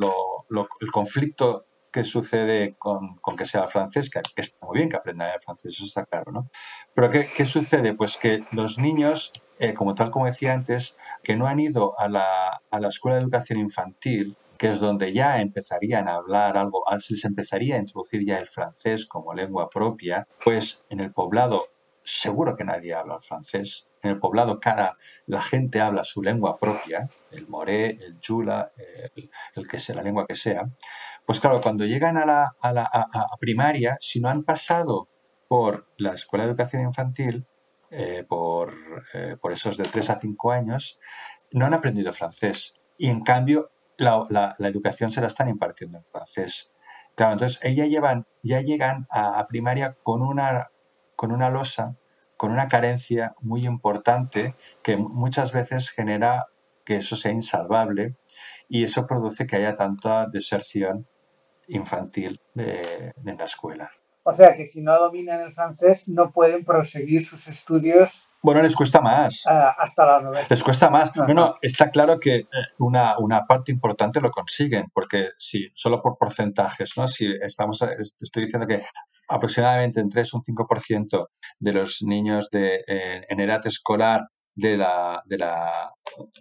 lo- el conflicto que sucede con, con que sea francés? Que, está muy bien que aprendan el francés, eso está claro, ¿no? Pero ¿qué, qué sucede? Pues que los niños, eh, como tal como decía antes, que no han ido a la, a la escuela de educación infantil, que es donde ya empezarían a hablar algo, al- se les empezaría a introducir ya el francés como lengua propia, pues en el poblado seguro que nadie habla el francés. En el poblado cada, la gente habla su lengua propia, el moré, el chula, el, que sea, la lengua que sea. Pues claro, cuando llegan a la, a la primaria, si no han pasado por la escuela de educación infantil, eh, por, eh, por esos de 3 a 5 años, no han aprendido francés. Y en cambio, la, la- educación se la están impartiendo en francés. Claro, entonces llevan, ya llegan a primaria con una, con una losa, con una carencia muy importante que muchas veces genera que eso sea insalvable y eso produce que haya tanta deserción infantil de, de la escuela. O sea que si no dominan el francés no pueden proseguir sus estudios Bueno, les cuesta más. ah, hasta la universidad. Les cuesta más. No, no, está claro que eh, una, una parte importante lo consiguen, porque si solo por porcentajes, ¿no? Si estamos, est- estoy diciendo que aproximadamente entre 3 y un 5% de los niños de, eh, en edad escolar de la, de la,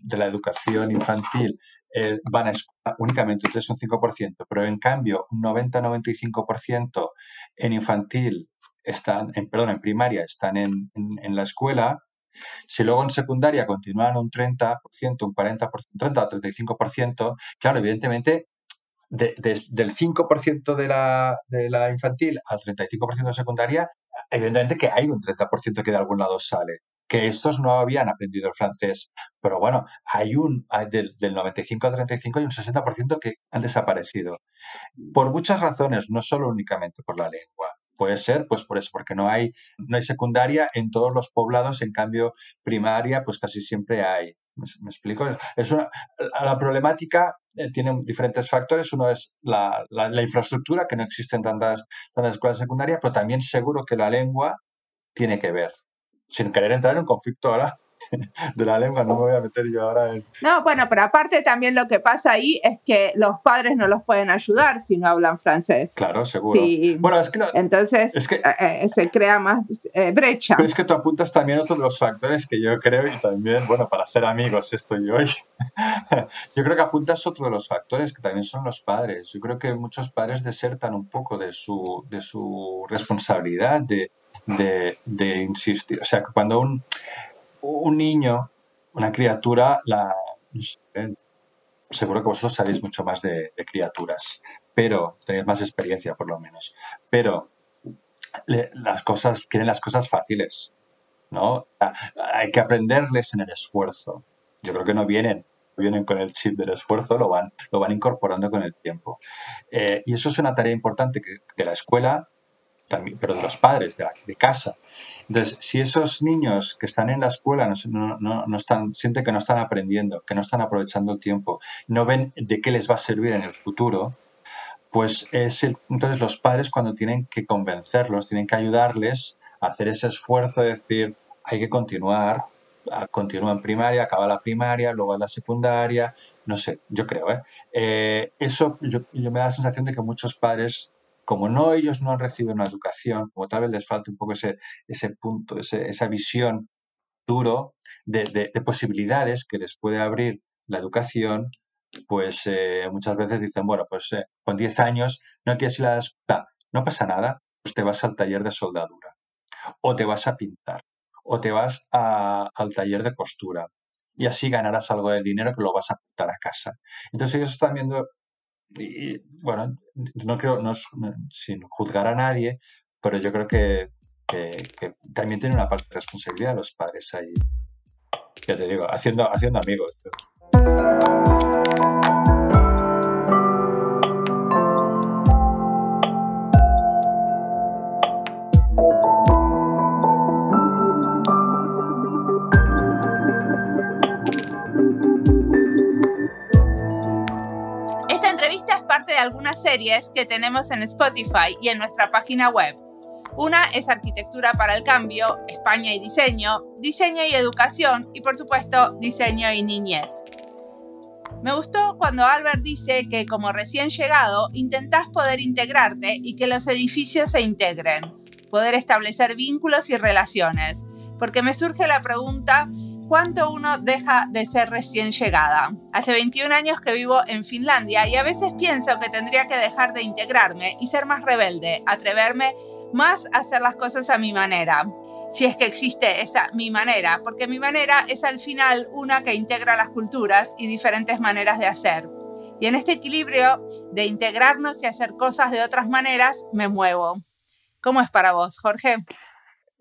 de la educación infantil eh, van a escuela únicamente un 3 o un 5%, pero en cambio un 90-95% en infantil están, en, perdón, en primaria están en, en- en la escuela, si luego en secundaria continúan un 30%, un 40%, 30 o 35%, claro, evidentemente de- de- del 5% de la, de la infantil al 35% de secundaria, evidentemente que hay un 30% que de algún lado sale. Que estos no habían aprendido el francés. Pero bueno, hay un, del, del 95 al 35 hay un 60% que han desaparecido. Por muchas razones, no solo únicamente por la lengua. Puede ser, pues por eso, porque no hay, no hay secundaria en todos los poblados, en cambio primaria, pues casi siempre hay. ¿Me, explico? Es- una, la problemática eh, tiene diferentes factores. Uno es la, la- la infraestructura, que no existen tantas, tantas escuelas secundarias, pero también seguro que la lengua tiene que ver. Sin querer entrar en conflicto ahora de la lengua, no me voy a meter yo ahora en... No, bueno, pero aparte también lo que pasa ahí es que los padres no los pueden ayudar si no hablan francés. Claro, seguro. Sí. Bueno, es que, no- Entonces Es que- eh, eh, se crea más eh, brecha. pero es que tú apuntas también otro de los factores que yo creo y también, bueno, para hacer amigos estoy hoy. yo creo que apuntas otro de los factores que también son los padres. Yo creo que muchos padres desertan un poco de su, de su responsabilidad de, de, de insistir. O sea, que cuando un, un niño, una criatura, la, seguro que vosotros sabéis mucho más de, criaturas, pero tenéis más experiencia por lo menos. Pero le- las cosas, quieren las cosas fáciles, ¿no? A- Hay que aprenderles en el esfuerzo. Yo creo que no vienen, vienen con el chip del esfuerzo, lo van, lo van incorporando con el tiempo. Eh, y eso es una tarea importante que, de la escuela, también, pero de los padres, de, la- de casa. Entonces, si esos niños que están en la escuela no, no- no- no están, sienten que no están aprendiendo, que no están aprovechando el tiempo, no ven de qué les va a servir en el futuro, pues es el- entonces los padres cuando tienen que convencerlos, tienen que ayudarles hacer ese esfuerzo de decir, hay que continuar, continúa en primaria, acaba la primaria, luego en la secundaria, no sé, yo creo, ¿eh? eh eso yo, yo, me da la sensación de que muchos padres, como no ellos no han recibido una educación, como tal vez les falta un poco ese, punto, esa visión duro de, de, posibilidades que les puede abrir la educación, pues eh, muchas veces dicen, bueno, pues eh, con 10 años no quieres ir a la escuela, no pasa nada, pues te vas al taller de soldadura o te vas a pintar o te vas al taller de costura y así ganarás algo de dinero que lo vas a apuntar a casa. Entonces ellos están viendo, y, bueno, no creo, no, sin juzgar a nadie, pero yo creo que, que, también tiene una parte de responsabilidad los padres ahí. Ya te digo, haciendo, haciendo amigos. Algunas series que tenemos en Spotify y en nuestra página web. Una es Arquitectura para el Cambio, España y Diseño, Diseño y Educación y por supuesto Diseño y Niñez. Me gustó cuando Albert dice que como recién llegado intentás poder integrarte y que los edificios se integren, poder establecer vínculos y relaciones, porque me surge la pregunta cuánto uno deja de ser recién llegada. Hace 21 años que vivo en Finlandia y a veces pienso que tendría que dejar de integrarme y ser más rebelde, atreverme más a hacer las cosas a mi manera. Si es que existe esa mi manera, porque mi manera es al final una que integra las culturas y diferentes maneras de hacer. Y en este equilibrio de integrarnos y hacer cosas de otras maneras, me muevo. ¿Cómo es para vos, Jorge?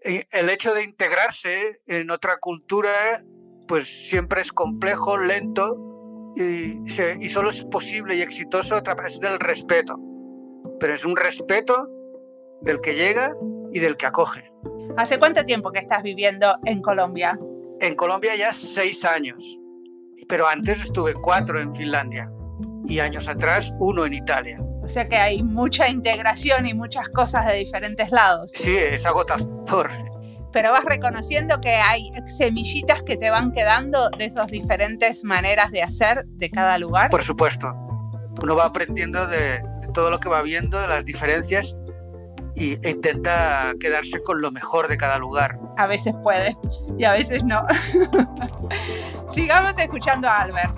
El hecho de integrarse en otra cultura, pues siempre es complejo, lento y, y solo es posible y exitoso a través del respeto. Pero es un respeto del que llega y del que acoge. ¿Hace cuánto tiempo que estás viviendo en Colombia? En Colombia ya seis años, pero antes estuve cuatro en Finlandia y años atrás uno en Italia. O sea que hay mucha integración y muchas cosas de diferentes lados. Sí, es agotador. Pero vas reconociendo que hay semillitas que te van quedando de esas diferentes maneras de hacer de cada lugar. Por supuesto. Uno va aprendiendo de, todo lo que va viendo, de las diferencias y, e intenta quedarse con lo mejor de cada lugar. A veces puede y a veces no. Sigamos escuchando a Albert.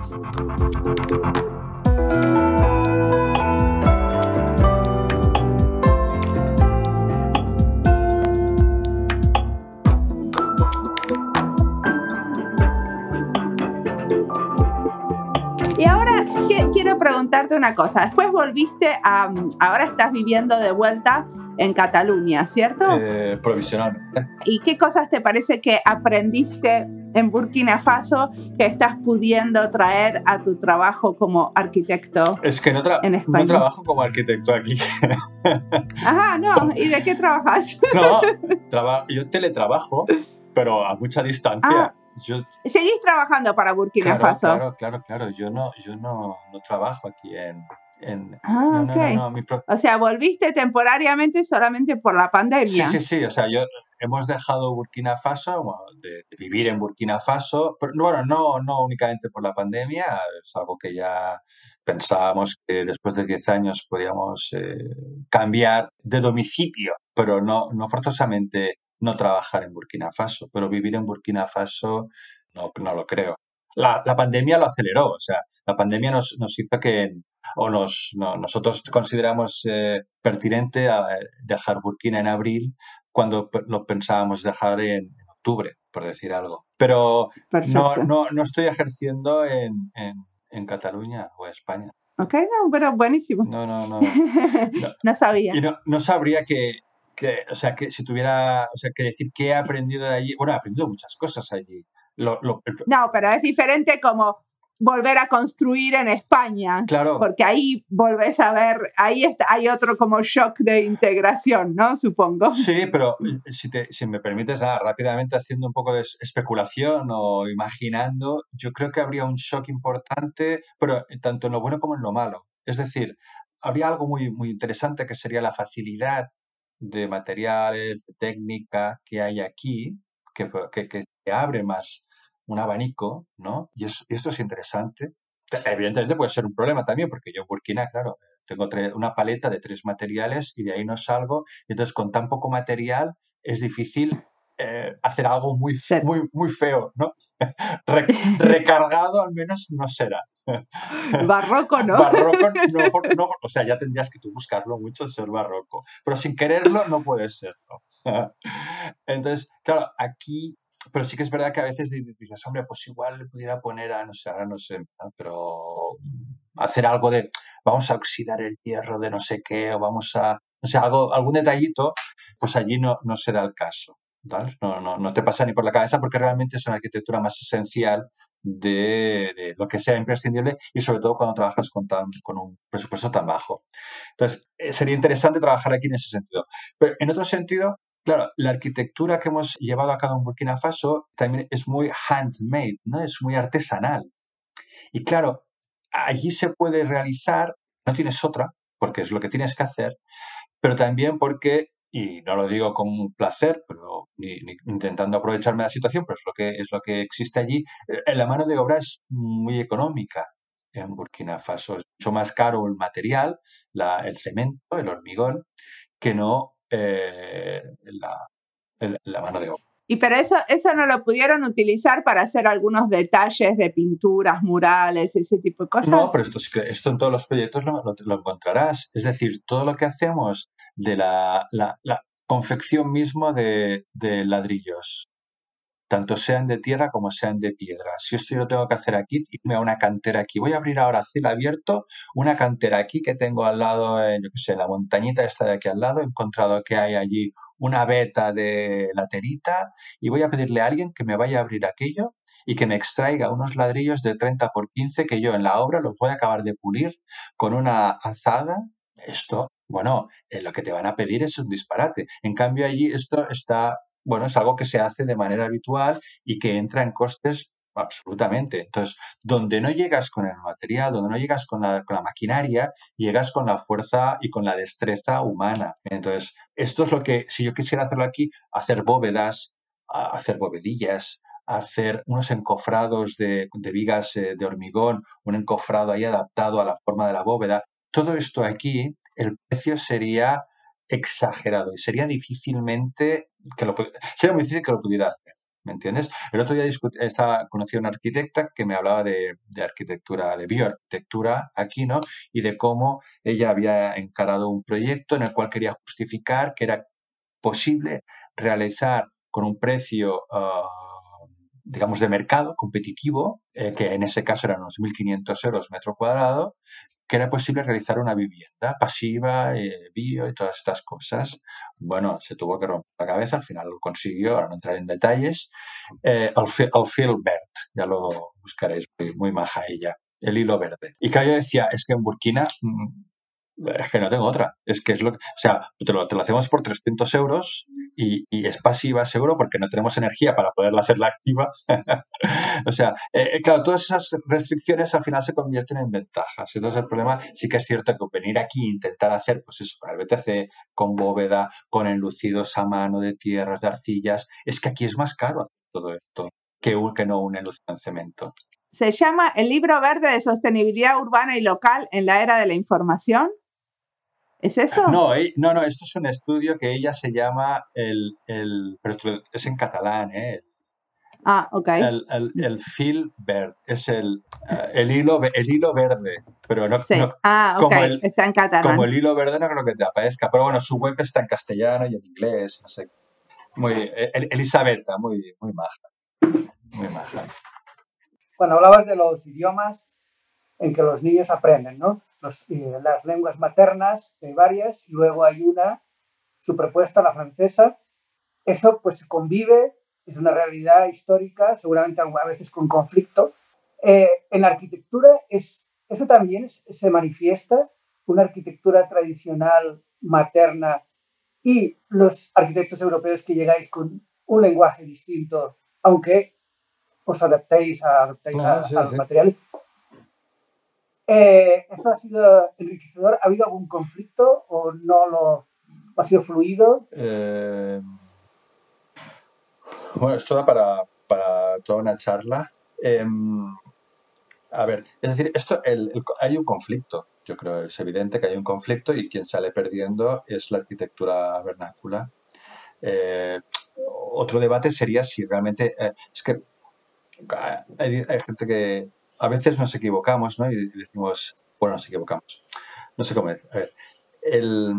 Quiero preguntarte una cosa. Después volviste a. Ahora estás viviendo de vuelta en Cataluña, ¿cierto? Eh, provisionalmente. ¿Y qué cosas te parece que aprendiste en Burkina Faso que estás pudiendo traer a tu trabajo como arquitecto? Es que no, no trabajo como arquitecto aquí. Ajá, no. ¿Y de qué trabajas? no, yo teletrabajo, pero a mucha distancia. Ah, ¿Seguís trabajando para Burkina Faso? Claro, claro, claro. Yo no, yo no, no trabajo aquí en... en ah, no, O sea, volviste temporariamente solamente por la pandemia. Sí, sí, sí. O sea, yo hemos dejado Burkina Faso, de, vivir en Burkina Faso, pero bueno, no, no únicamente por la pandemia, es algo que ya pensábamos que después de 10 años podíamos eh, cambiar de domicilio, pero no, no forzosamente no trabajar en Burkina Faso, pero vivir en Burkina Faso no, no lo creo. La, pandemia lo aceleró, o sea, la pandemia nos, nos hizo que, o nos, nosotros consideramos eh, pertinente eh, dejar Burkina en abril cuando lo pensábamos dejar en, octubre, por decir algo. Pero no, no, no, estoy ejerciendo en, en, Cataluña o en España. Ok, no, pero buenísimo. No, no, no. No, sabía. Y no, no sabría que, que, o sea, que si tuviera, o sea, que decir que he aprendido de allí, bueno, he aprendido muchas cosas allí. no, pero es diferente como volver a construir en España. Claro. Porque ahí volvés a ver, ahí está, hay otro como shock de integración, ¿no? Supongo. Sí, pero eh, si, te, si me permites, nada, rápidamente haciendo un poco de especulación o imaginando, yo creo que habría un shock importante, pero tanto en lo bueno como en lo malo. Es decir, habría algo muy, muy interesante que sería la facilidad de materiales, de técnica que hay aquí, que, que, que abre más un abanico, ¿no? Y, esto es interesante. Evidentemente puede ser un problema también, porque yo en Burkina, claro, tengo una paleta de tres materiales y de ahí no salgo. Entonces, con tan poco material es difícil eh, hacer algo muy, muy, muy feo, ¿no? recargado al menos no será. Barroco, ¿no? Barroco, no, o sea, ya tendrías que tú buscarlo mucho ser barroco, pero sin quererlo no puede serlo. Entonces, claro, aquí pero sí que es verdad que a veces dices, hombre, pues igual le pudiera poner a, no sé, ahora no sé, pero hacer algo de, vamos a oxidar el hierro de no sé qué, o vamos a, no sé, algo, algún detallito, pues allí no, no se da el caso. No, no, no te pasa ni por la cabeza porque realmente es una arquitectura más esencial de, lo que sea imprescindible y sobre todo cuando trabajas con, tan, con un presupuesto tan bajo. Entonces, eh, sería interesante trabajar aquí en ese sentido. Pero en otro sentido, Claro, la arquitectura que hemos llevado a cabo en Burkina Faso también es muy handmade, ¿no? Es muy artesanal. Y claro, allí se puede realizar, no tienes otra, porque es lo que tienes que hacer, pero también porque, y no lo digo con placer, pero ni, intentando aprovecharme de la situación, pero es lo que, es lo que existe allí, eh, la mano de obra es muy económica en Burkina Faso. Es mucho más caro el material, el cemento, el hormigón, que no eh, la, mano de obra. Y pero eso, eso no lo pudieron utilizar para hacer algunos detalles de pinturas, murales, ese tipo de cosas. No, pero esto, esto en todos los proyectos lo, encontrarás. Es decir, todo lo que hacemos de la, la, confección mismo de, de, ladrillos, tanto sean de tierra como sean de piedra. Si esto yo tengo que hacer aquí, irme a una cantera aquí. Voy a abrir ahora a cielo abierto una cantera aquí que tengo al lado, en, yo qué sé, la montañita esta de aquí al lado. He encontrado que hay allí una veta de laterita y voy a pedirle a alguien que me vaya a abrir aquello y que me extraiga unos ladrillos de 30 por 15 que yo en la obra los voy a acabar de pulir con una azada. Esto, bueno, lo que te van a pedir es un disparate. En cambio allí esto está bueno, es algo que se hace de manera habitual y que entra en costes absolutamente. Entonces, donde no llegas con el material, donde no llegas con la, maquinaria, llegas con la fuerza y con la destreza humana. Entonces, esto es lo que, si yo quisiera hacerlo aquí, hacer bóvedas, hacer bovedillas, hacer unos encofrados de, de vigas eh, de hormigón, un encofrado ahí adaptado a la forma de la bóveda, todo esto aquí, el precio sería exagerado y sería difícilmente que lo, sería muy difícil que lo pudiera hacer. ¿Me entiendes? El otro día estaba, conocí a una arquitecta que me hablaba de, arquitectura, de bioarquitectura aquí, ¿no? Y de cómo ella había encarado un proyecto en el cual quería justificar que era posible realizar con un precio, ah, digamos, de mercado competitivo, eh, que en ese caso eran unos 1.500 euros metro cuadrado, que era posible realizar una vivienda pasiva, eh, bio y todas estas cosas. Bueno, se tuvo que romper la cabeza, al final lo consiguió, ahora no entrar en detalles. Eh, Alfil Bert, ya lo buscaréis, muy, muy maja ella, el hilo verde. Y que yo decía, es que en Burkina mm, es que no tengo otra. Es que es lo que, o sea, te lo, hacemos por 300 euros y, y, es pasiva seguro porque no tenemos energía para poderla hacerla activa. o sea, eh, eh, claro, todas esas restricciones al final se convierten en ventajas. Entonces el problema sí que es cierto que venir aquí e intentar hacer, pues eso, con el BTC, con bóveda, con enlucidos a mano de tierras, de arcillas, es que aquí es más caro hacer todo esto que, que no un enlucido en cemento. Se llama el libro verde de sostenibilidad urbana y local en la era de la información. ¿Es eso? No, eh, no, no, esto es un estudio que ella se llama el, el pero es en catalán, ¿eh? Ah, ok. El, el, el fil verde, es el, eh, el, hilo, el hilo verde, pero no, sí. ah, ok, como el, está en catalán. Como el hilo verde no creo que te aparezca, pero bueno, su web está en castellano y en inglés, no sé. Muy, el, Elisabetta, muy, muy maja, muy maja. Cuando hablabas de los idiomas en que los niños aprenden, ¿no? Eh, las lenguas maternas, hay varias, y luego hay una superpuesta, la francesa. Eso pues convive, es una realidad histórica, seguramente a veces con conflicto. Eh, en la arquitectura es, eso también se manifiesta, una arquitectura tradicional materna y los arquitectos europeos que llegáis con un lenguaje distinto, aunque os adaptéis a, adaptéis a, los materiales. Eh, ¿Eso ha sido enriquecedor? ¿Ha habido algún conflicto o no lo, ¿Ha sido fluido? Eh, bueno, esto da para, para toda una charla. Em, a ver, es decir, esto hay un conflicto. Yo creo es evidente que hay un conflicto y quien sale perdiendo es la arquitectura vernácula. Eh, otro debate sería si realmente es que ah, hay gente que a veces nos equivocamos, ¿no? Y decimos, bueno, nos equivocamos. No sé cómo decir. El,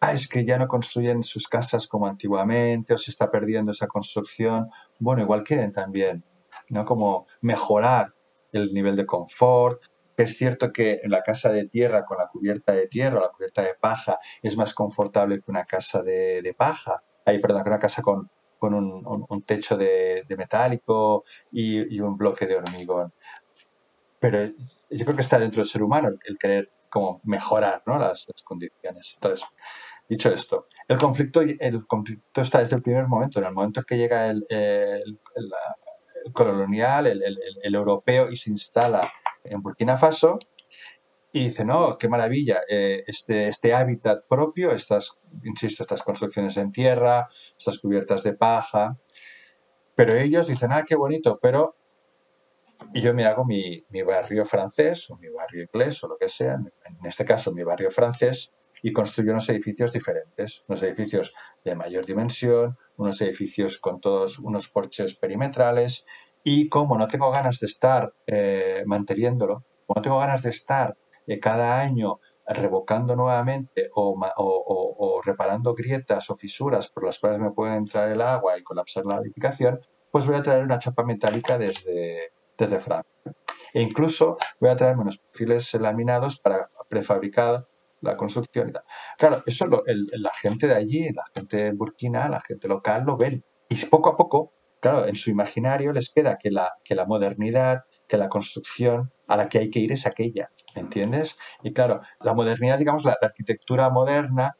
ah, es que ya no construyen sus casas como antiguamente o se está perdiendo esa construcción. Bueno, igual quieren también, ¿no? Como mejorar el nivel de confort. Es cierto que la casa de tierra con la cubierta de tierra la cubierta de paja es más confortable que una casa de, paja. Ahí, perdón, que una casa con, un, techo de, metálico y un bloque de hormigón. Pero yo creo que está dentro del ser humano el, querer como mejorar ¿no? las, las condiciones. Entonces, dicho esto, el conflicto, el conflicto está desde el primer momento, en el momento que llega el, el- el- colonial, el europeo y se instala en Burkina Faso y dice, no, qué maravilla, eh, este, este hábitat propio, estas, insisto, estas construcciones en tierra, estas cubiertas de paja, pero ellos dicen, ah, qué bonito, pero y yo me hago mi, barrio francés o mi barrio inglés o lo que sea, en este caso mi barrio francés, y construyo unos edificios diferentes, unos edificios de mayor dimensión, unos edificios con todos unos porches perimetrales, y como no tengo ganas de estar eh, manteniéndolo, como no tengo ganas de estar eh, cada año revocando nuevamente o- o reparando grietas o fisuras por las cuales me puede entrar el agua y colapsar la edificación, pues voy a traer una chapa metálica desde, desde Francia. E incluso voy a traerme unos perfiles laminados para prefabricar la construcción y tal. Claro, eso lo- el- la gente de allí, la gente de Burkina, la gente local lo ven. Y poco a poco, claro, en su imaginario les queda que la, que la modernidad, que la construcción a la que hay que ir es aquella. ¿Me entiendes? Y claro, la modernidad, digamos, la, arquitectura moderna,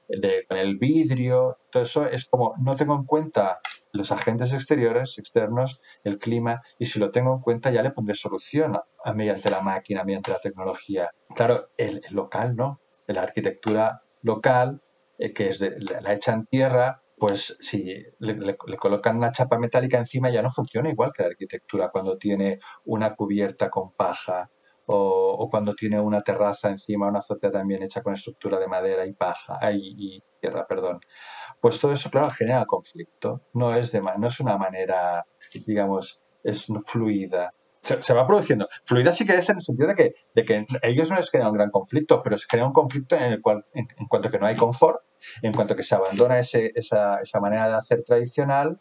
con el vidrio, todo eso es como no tengo en cuenta los agentes exteriores, externos, el clima, y si lo tengo en cuenta ya le pondré solución a- mediante la máquina, mediante la tecnología. Claro, el, local no, la arquitectura local, eh, que es de, la, hecha en tierra, pues si le, colocan una chapa metálica encima ya no funciona igual que la arquitectura cuando tiene una cubierta con paja o, cuando tiene una terraza encima, una azotea también hecha con estructura de madera y paja y tierra, perdón. Pues todo eso, claro, genera conflicto. No es, de, no es una manera, digamos, es fluida. Se, se va produciendo. Fluida sí que es en el sentido de que, de que ellos no les genera un gran conflicto, pero se genera un conflicto en el cual, en, cuanto que no hay confort, en cuanto que se abandona ese, esa, esa manera de hacer tradicional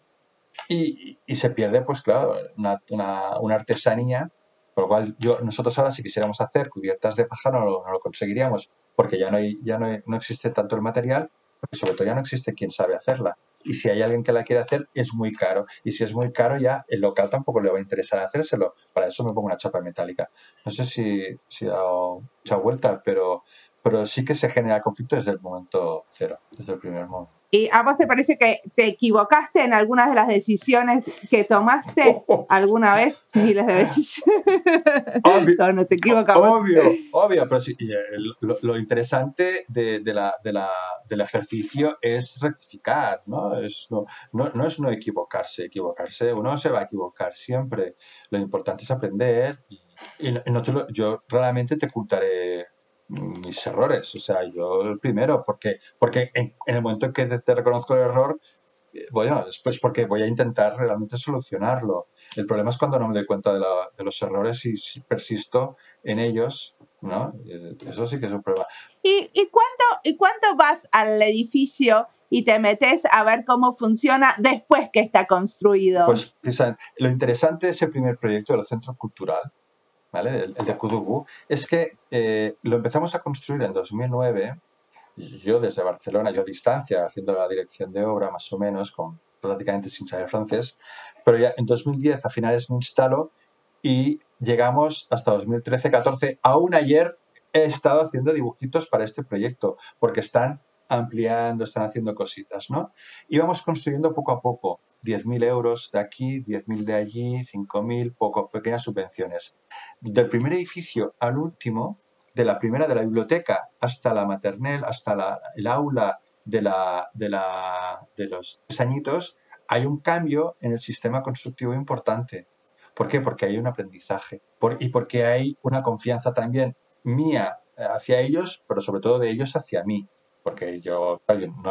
y, y se pierde, pues claro, una, una, artesanía, por lo cual yo, nosotros ahora si quisiéramos hacer cubiertas de paja no lo, no lo conseguiríamos, porque ya, no, ya no, no existe tanto el material, porque sobre todo ya no existe quien sabe hacerla. Y si hay alguien que la quiere hacer, es muy caro. Y si es muy caro, ya el local tampoco le va a interesar hacérselo. Para eso me pongo una chapa metálica. No sé si, si ha dado mucha vuelta, pero, pero sí que se genera conflicto desde el momento cero, desde el primer momento. ¿Y a vos te parece que te equivocaste en algunas de las decisiones que tomaste alguna vez? Miles de veces. Obvio. Todos nos equivocamos. Obvio, obvio, pero sí, eh, lo, lo interesante de, de la, de la- del ejercicio es rectificar, ¿no? Es, no, no, no es no equivocarse, equivocarse, uno se va a equivocar siempre. Lo importante es aprender y, y no- no te lo- yo raramente te ocultaré mis errores, o sea, yo el primero, porque, porque en, en el momento en que te, reconozco el error, eh, bueno, después porque voy a intentar realmente solucionarlo. El problema es cuando no me doy cuenta de, la- de los errores y si persisto en ellos, ¿no? Eh, Eso sí que es un problema. ¿Y, y cuánto, ¿Y vas al edificio y te metes a ver cómo funciona después que está construido? Pues lo interesante de ese primer proyecto del Centro Cultural, El, de Kudugu, es que eh, lo empezamos a construir en 2009, y yo desde Barcelona, yo a distancia, haciendo la dirección de obra más o menos, con prácticamente sin saber francés, pero ya en 2010 a finales me instalo y llegamos hasta 2013-14. Aún ayer he estado haciendo dibujitos para este proyecto, porque están ampliando, están haciendo cositas, ¿no? Y vamos construyendo poco a poco, 10.000 euros de aquí, 10.000 de allí, 5.000, poco, pequeñas subvenciones. Del primer edificio al último, de la primera de la biblioteca hasta la maternel, hasta la- el aula de, los tres añitos, hay un cambio en el sistema constructivo importante. ¿Por qué? Porque hay un aprendizaje y porque hay una confianza también mía hacia ellos, pero sobre todo de ellos hacia mí porque yo,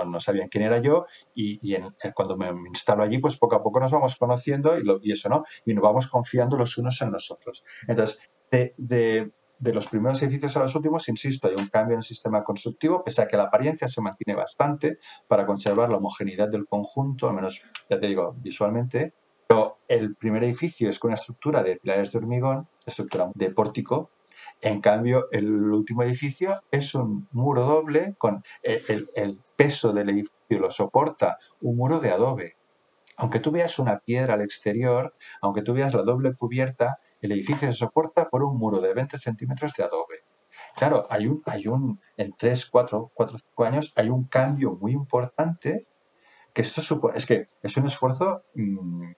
no, sabían quién era yo y, cuando me instalo allí, pues poco a poco nos vamos conociendo y, y, eso, ¿no? Y nos vamos confiando los unos en los otros. Entonces, de, de, los primeros edificios a los últimos, insisto, hay un cambio en el sistema constructivo, pese a que la apariencia se mantiene bastante para conservar la homogeneidad del conjunto, al menos, ya te digo, visualmente. Pero el primer edificio es con una estructura de pilares de hormigón, estructura de pórtico, en cambio, el último edificio es un muro doble con el, peso del edificio lo soporta un muro de adobe. Aunque tú veas una piedra al exterior, aunque tú veas la doble cubierta, el edificio se soporta por un muro de 20 centímetros de adobe. Claro, hay un, hay un, en 3, 4, 4, 5 años hay un cambio muy importante que esto supone, es que es un esfuerzo mm,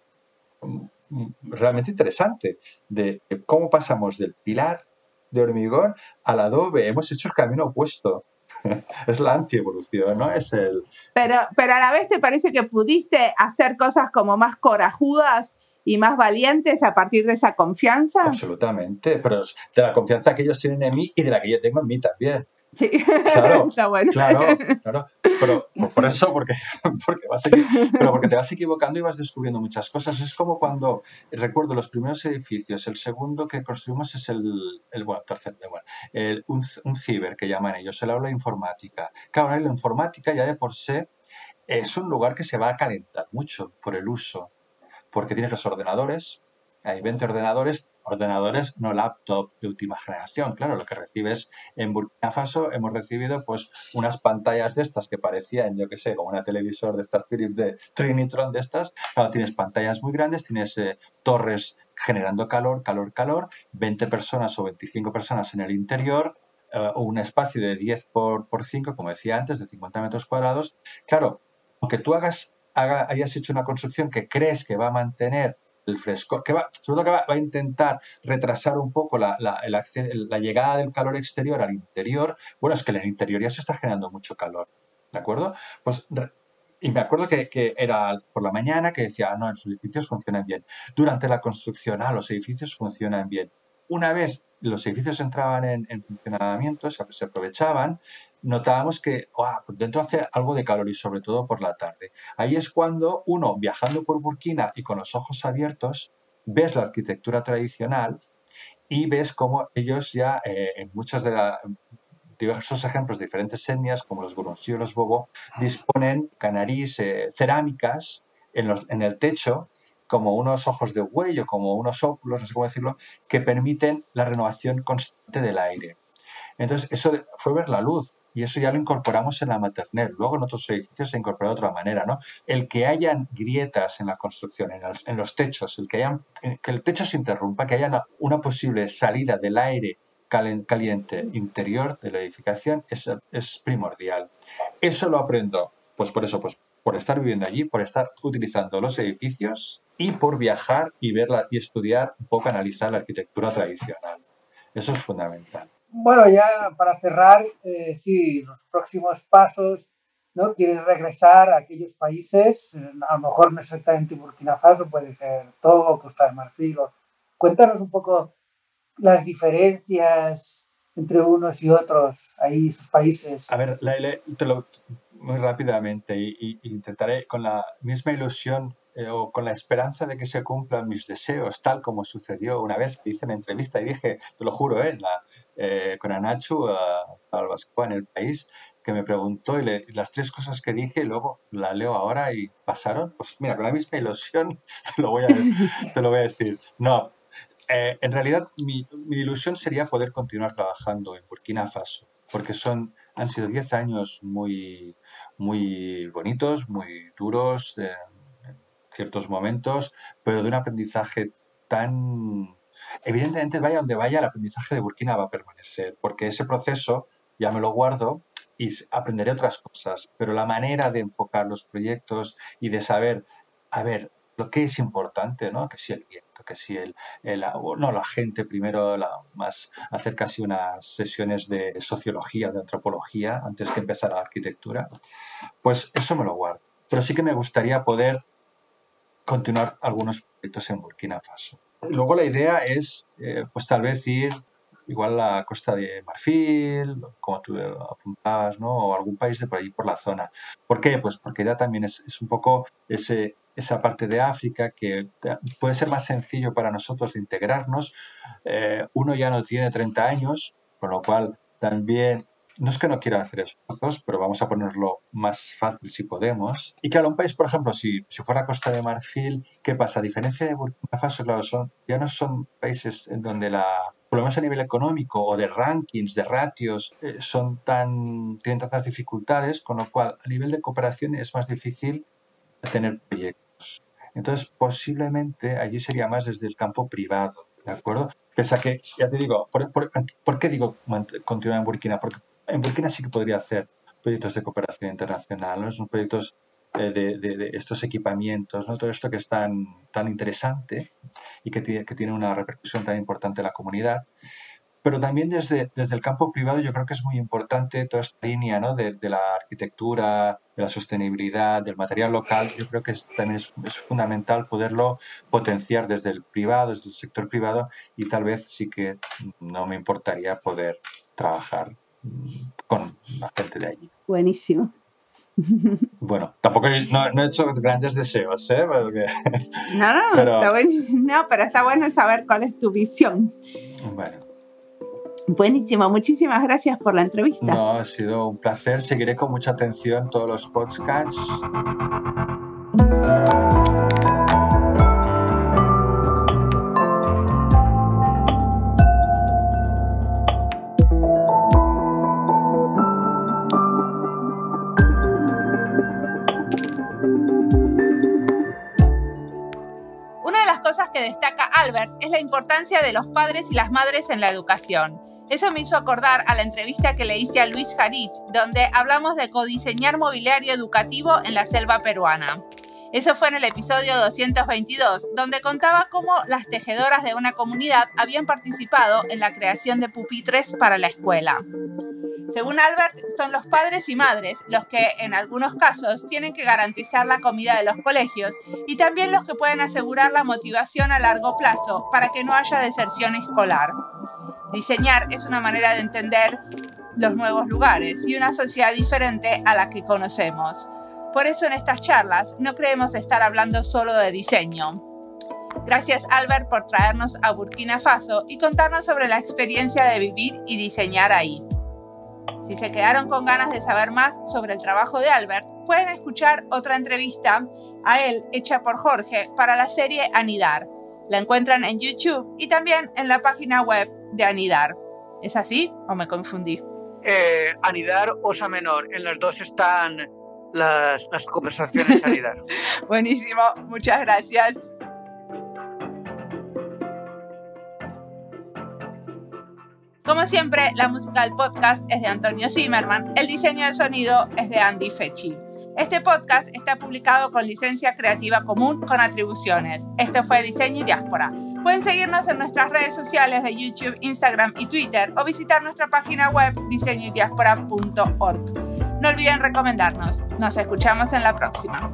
mm, realmente interesante de cómo pasamos del pilar de hormigón al adobe. Hemos hecho el camino opuesto. es la antievolución, ¿no? Es el... Pero, pero a la vez te parece que pudiste hacer cosas como más corajudas y más valientes a partir de esa confianza. Absolutamente, pero de la confianza que ellos tienen en mí y de la que yo tengo en mí también. Sí, claro, está bueno. Claro, claro. Pero por eso, porque, porque, vas pero porque te vas equivocando y vas descubriendo muchas cosas. Es como cuando, recuerdo los primeros edificios, el segundo que construimos es el, el bueno, tercer, bueno, el, un, un, ciber que llaman ellos, el aula de informática. Claro, la informática ya de por sí es un lugar que se va a calentar mucho por el uso, porque tienes los ordenadores, hay 20 ordenadores, ordenadores no laptop de última generación. Claro, lo que recibes en Burkina Faso, hemos recibido pues unas pantallas de estas que parecían, yo qué sé, como una televisor de estas Philips de Trinitron de estas. Claro, tienes pantallas muy grandes, tienes eh, torres generando calor, calor, calor, 20 personas o 25 personas en el interior, eh, un espacio de 10 por, por 5, como decía antes, de 50 metros cuadrados. Claro, aunque tú hagas, hayas hecho una construcción que crees que va a mantener el fresco, que va, sobre todo que va, a intentar retrasar un poco la, llegada del calor exterior al interior. Bueno, es que en el interior ya se está generando mucho calor, ¿de acuerdo? Pues y me acuerdo que, que, era por la mañana que decía, ah, no, los edificios funcionan bien. Durante la construcción, ah, los edificios funcionan bien. Una vez los edificios entraban en, funcionamiento, se, se, aprovechaban, notábamos que dentro hace algo de calor y sobre todo por la tarde. Ahí es cuando uno, viajando por Burkina y con los ojos abiertos, ves la arquitectura tradicional y ves cómo ellos ya eh, en muchas de las diversos ejemplos de diferentes etnias, como los Gurunsi o los Bobo, disponen canarís, eh, cerámicas en, los, en el techo como unos ojos de huello, como unos óculos, no sé cómo decirlo, que permiten la renovación constante del aire. Entonces, eso fue ver la luz y eso ya lo incorporamos en la maternel. Luego en otros edificios se incorporó de otra manera, ¿no? El que hayan grietas en la construcción, en, los, techos, el que, que el techo se interrumpa, que haya una, posible salida del aire caliente interior de la edificación es, es primordial. Eso lo aprendo, pues por eso, pues por estar viviendo allí, por estar utilizando los edificios y por viajar y verla y estudiar, un poco analizar la arquitectura tradicional. Eso es fundamental. Bueno, ya para cerrar, eh, sí, los próximos pasos, ¿no? ¿Quieres regresar a aquellos países? Eh, a lo mejor no exactamente Burkina Faso, puede ser Togo, Costa de Marfil. Cuéntanos un poco las diferencias entre unos y otros, ahí, esos países. A ver, Laile, te lo, muy rápidamente y, intentaré con la misma ilusión eh, o con la esperanza de que se cumplan mis deseos, tal como sucedió una vez hice una entrevista y dije, te lo juro, eh, eh, con Anachu al Vasco en el país, que me preguntó y, las tres cosas que dije, luego la leo ahora y pasaron. Pues mira, con la misma ilusión te lo voy a, te lo voy a decir. No, en realidad mi, mi ilusión sería poder continuar trabajando en Burkina Faso, porque son, han sido 10 años muy, muy bonitos, muy duros en ciertos momentos, pero de un aprendizaje tan... Evidentemente, vaya donde vaya, el aprendizaje de Burkina va a permanecer, porque ese proceso ya me lo guardo y aprenderé otras cosas, pero la manera de enfocar los proyectos y de saber, a ver, lo que es importante, ¿no? Que si el viento, que si el, el no, la gente primero, la, más hacer casi unas sesiones de sociología, de antropología, antes que empezar la arquitectura, pues eso me lo guardo. Pero sí que me gustaría poder continuar algunos proyectos en Burkina Faso. Luego la idea es, eh, pues tal vez ir igual a la costa de Marfil, como tú apuntabas, ¿no? O algún país de por ahí, por la zona. ¿Por qué? Pues porque ya también es, es un poco ese, esa parte de África que puede ser más sencillo para nosotros de integrarnos. Eh, uno ya no tiene 30 años, con lo cual también no es que no quiera hacer esfuerzos, pero vamos a ponerlo más fácil si podemos. Y claro, un país, por ejemplo, si, si fuera Costa de Marfil, ¿qué pasa? A diferencia de Burkina Faso, claro, son, ya no son países en donde la, por a nivel económico o de rankings, de ratios, eh, son tan, tienen tantas dificultades, con lo cual a nivel de cooperación es más difícil tener proyectos. Entonces, posiblemente allí sería más desde el campo privado, ¿de acuerdo? Pese que, ya te digo, ¿por, qué digo continuar en Burkina? Porque en Burkina sí que podría hacer proyectos de cooperación internacional, ¿no? Son proyectos eh, de, estos equipamientos, ¿no? todo esto que es tan, tan interesante y que que tiene una repercusión tan importante en la comunidad. Pero también desde, desde el campo privado yo creo que es muy importante toda esta línea ¿no? de, la arquitectura, de la sostenibilidad, del material local. Yo creo que también es, es, fundamental poderlo potenciar desde el privado, desde el sector privado y tal vez sí que no me importaría poder trabajar con la gente de allí. Buenísimo. Bueno, tampoco no, no, he hecho grandes deseos, ¿eh? No, no, pero... Está no, pero está bueno saber cuál es tu visión. Bueno. Buenísimo, muchísimas gracias por la entrevista. No, ha sido un placer. Seguiré con mucha atención todos los podcasts. que destaca Albert es la importancia de los padres y las madres en la educación. Eso me hizo acordar a la entrevista que le hice a Luis Jarich, donde hablamos de codiseñar mobiliario educativo en la selva peruana. Eso fue en el episodio 222, donde contaba cómo las tejedoras de una comunidad habían participado en la creación de pupitres para la escuela. Según Albert, son los padres y madres los que en algunos casos tienen que garantizar la comida de los colegios y también los que pueden asegurar la motivación a largo plazo para que no haya deserción escolar. Diseñar es una manera de entender los nuevos lugares y una sociedad diferente a la que conocemos. Por eso en estas charlas no creemos estar hablando solo de diseño. Gracias Albert por traernos a Burkina Faso y contarnos sobre la experiencia de vivir y diseñar ahí. Si se quedaron con ganas de saber más sobre el trabajo de Albert, pueden escuchar otra entrevista a él hecha por Jorge para la serie Anidar. La encuentran en YouTube y también en la página web de Anidar. ¿Es así o me confundí? Eh, Anidar, Osa Menor. En las dos están las, las conversaciones Anidar. Buenísimo, muchas gracias. Como siempre, la música del podcast es de Antonio Zimmerman, el diseño del sonido es de Andy Fechi. Este podcast está publicado con licencia creativa común con atribuciones. Esto fue Diseño y Diáspora. Pueden seguirnos en nuestras redes sociales de YouTube, Instagram y Twitter o visitar nuestra página web diseñoydiáspora.org. No olviden recomendarnos. Nos escuchamos en la próxima.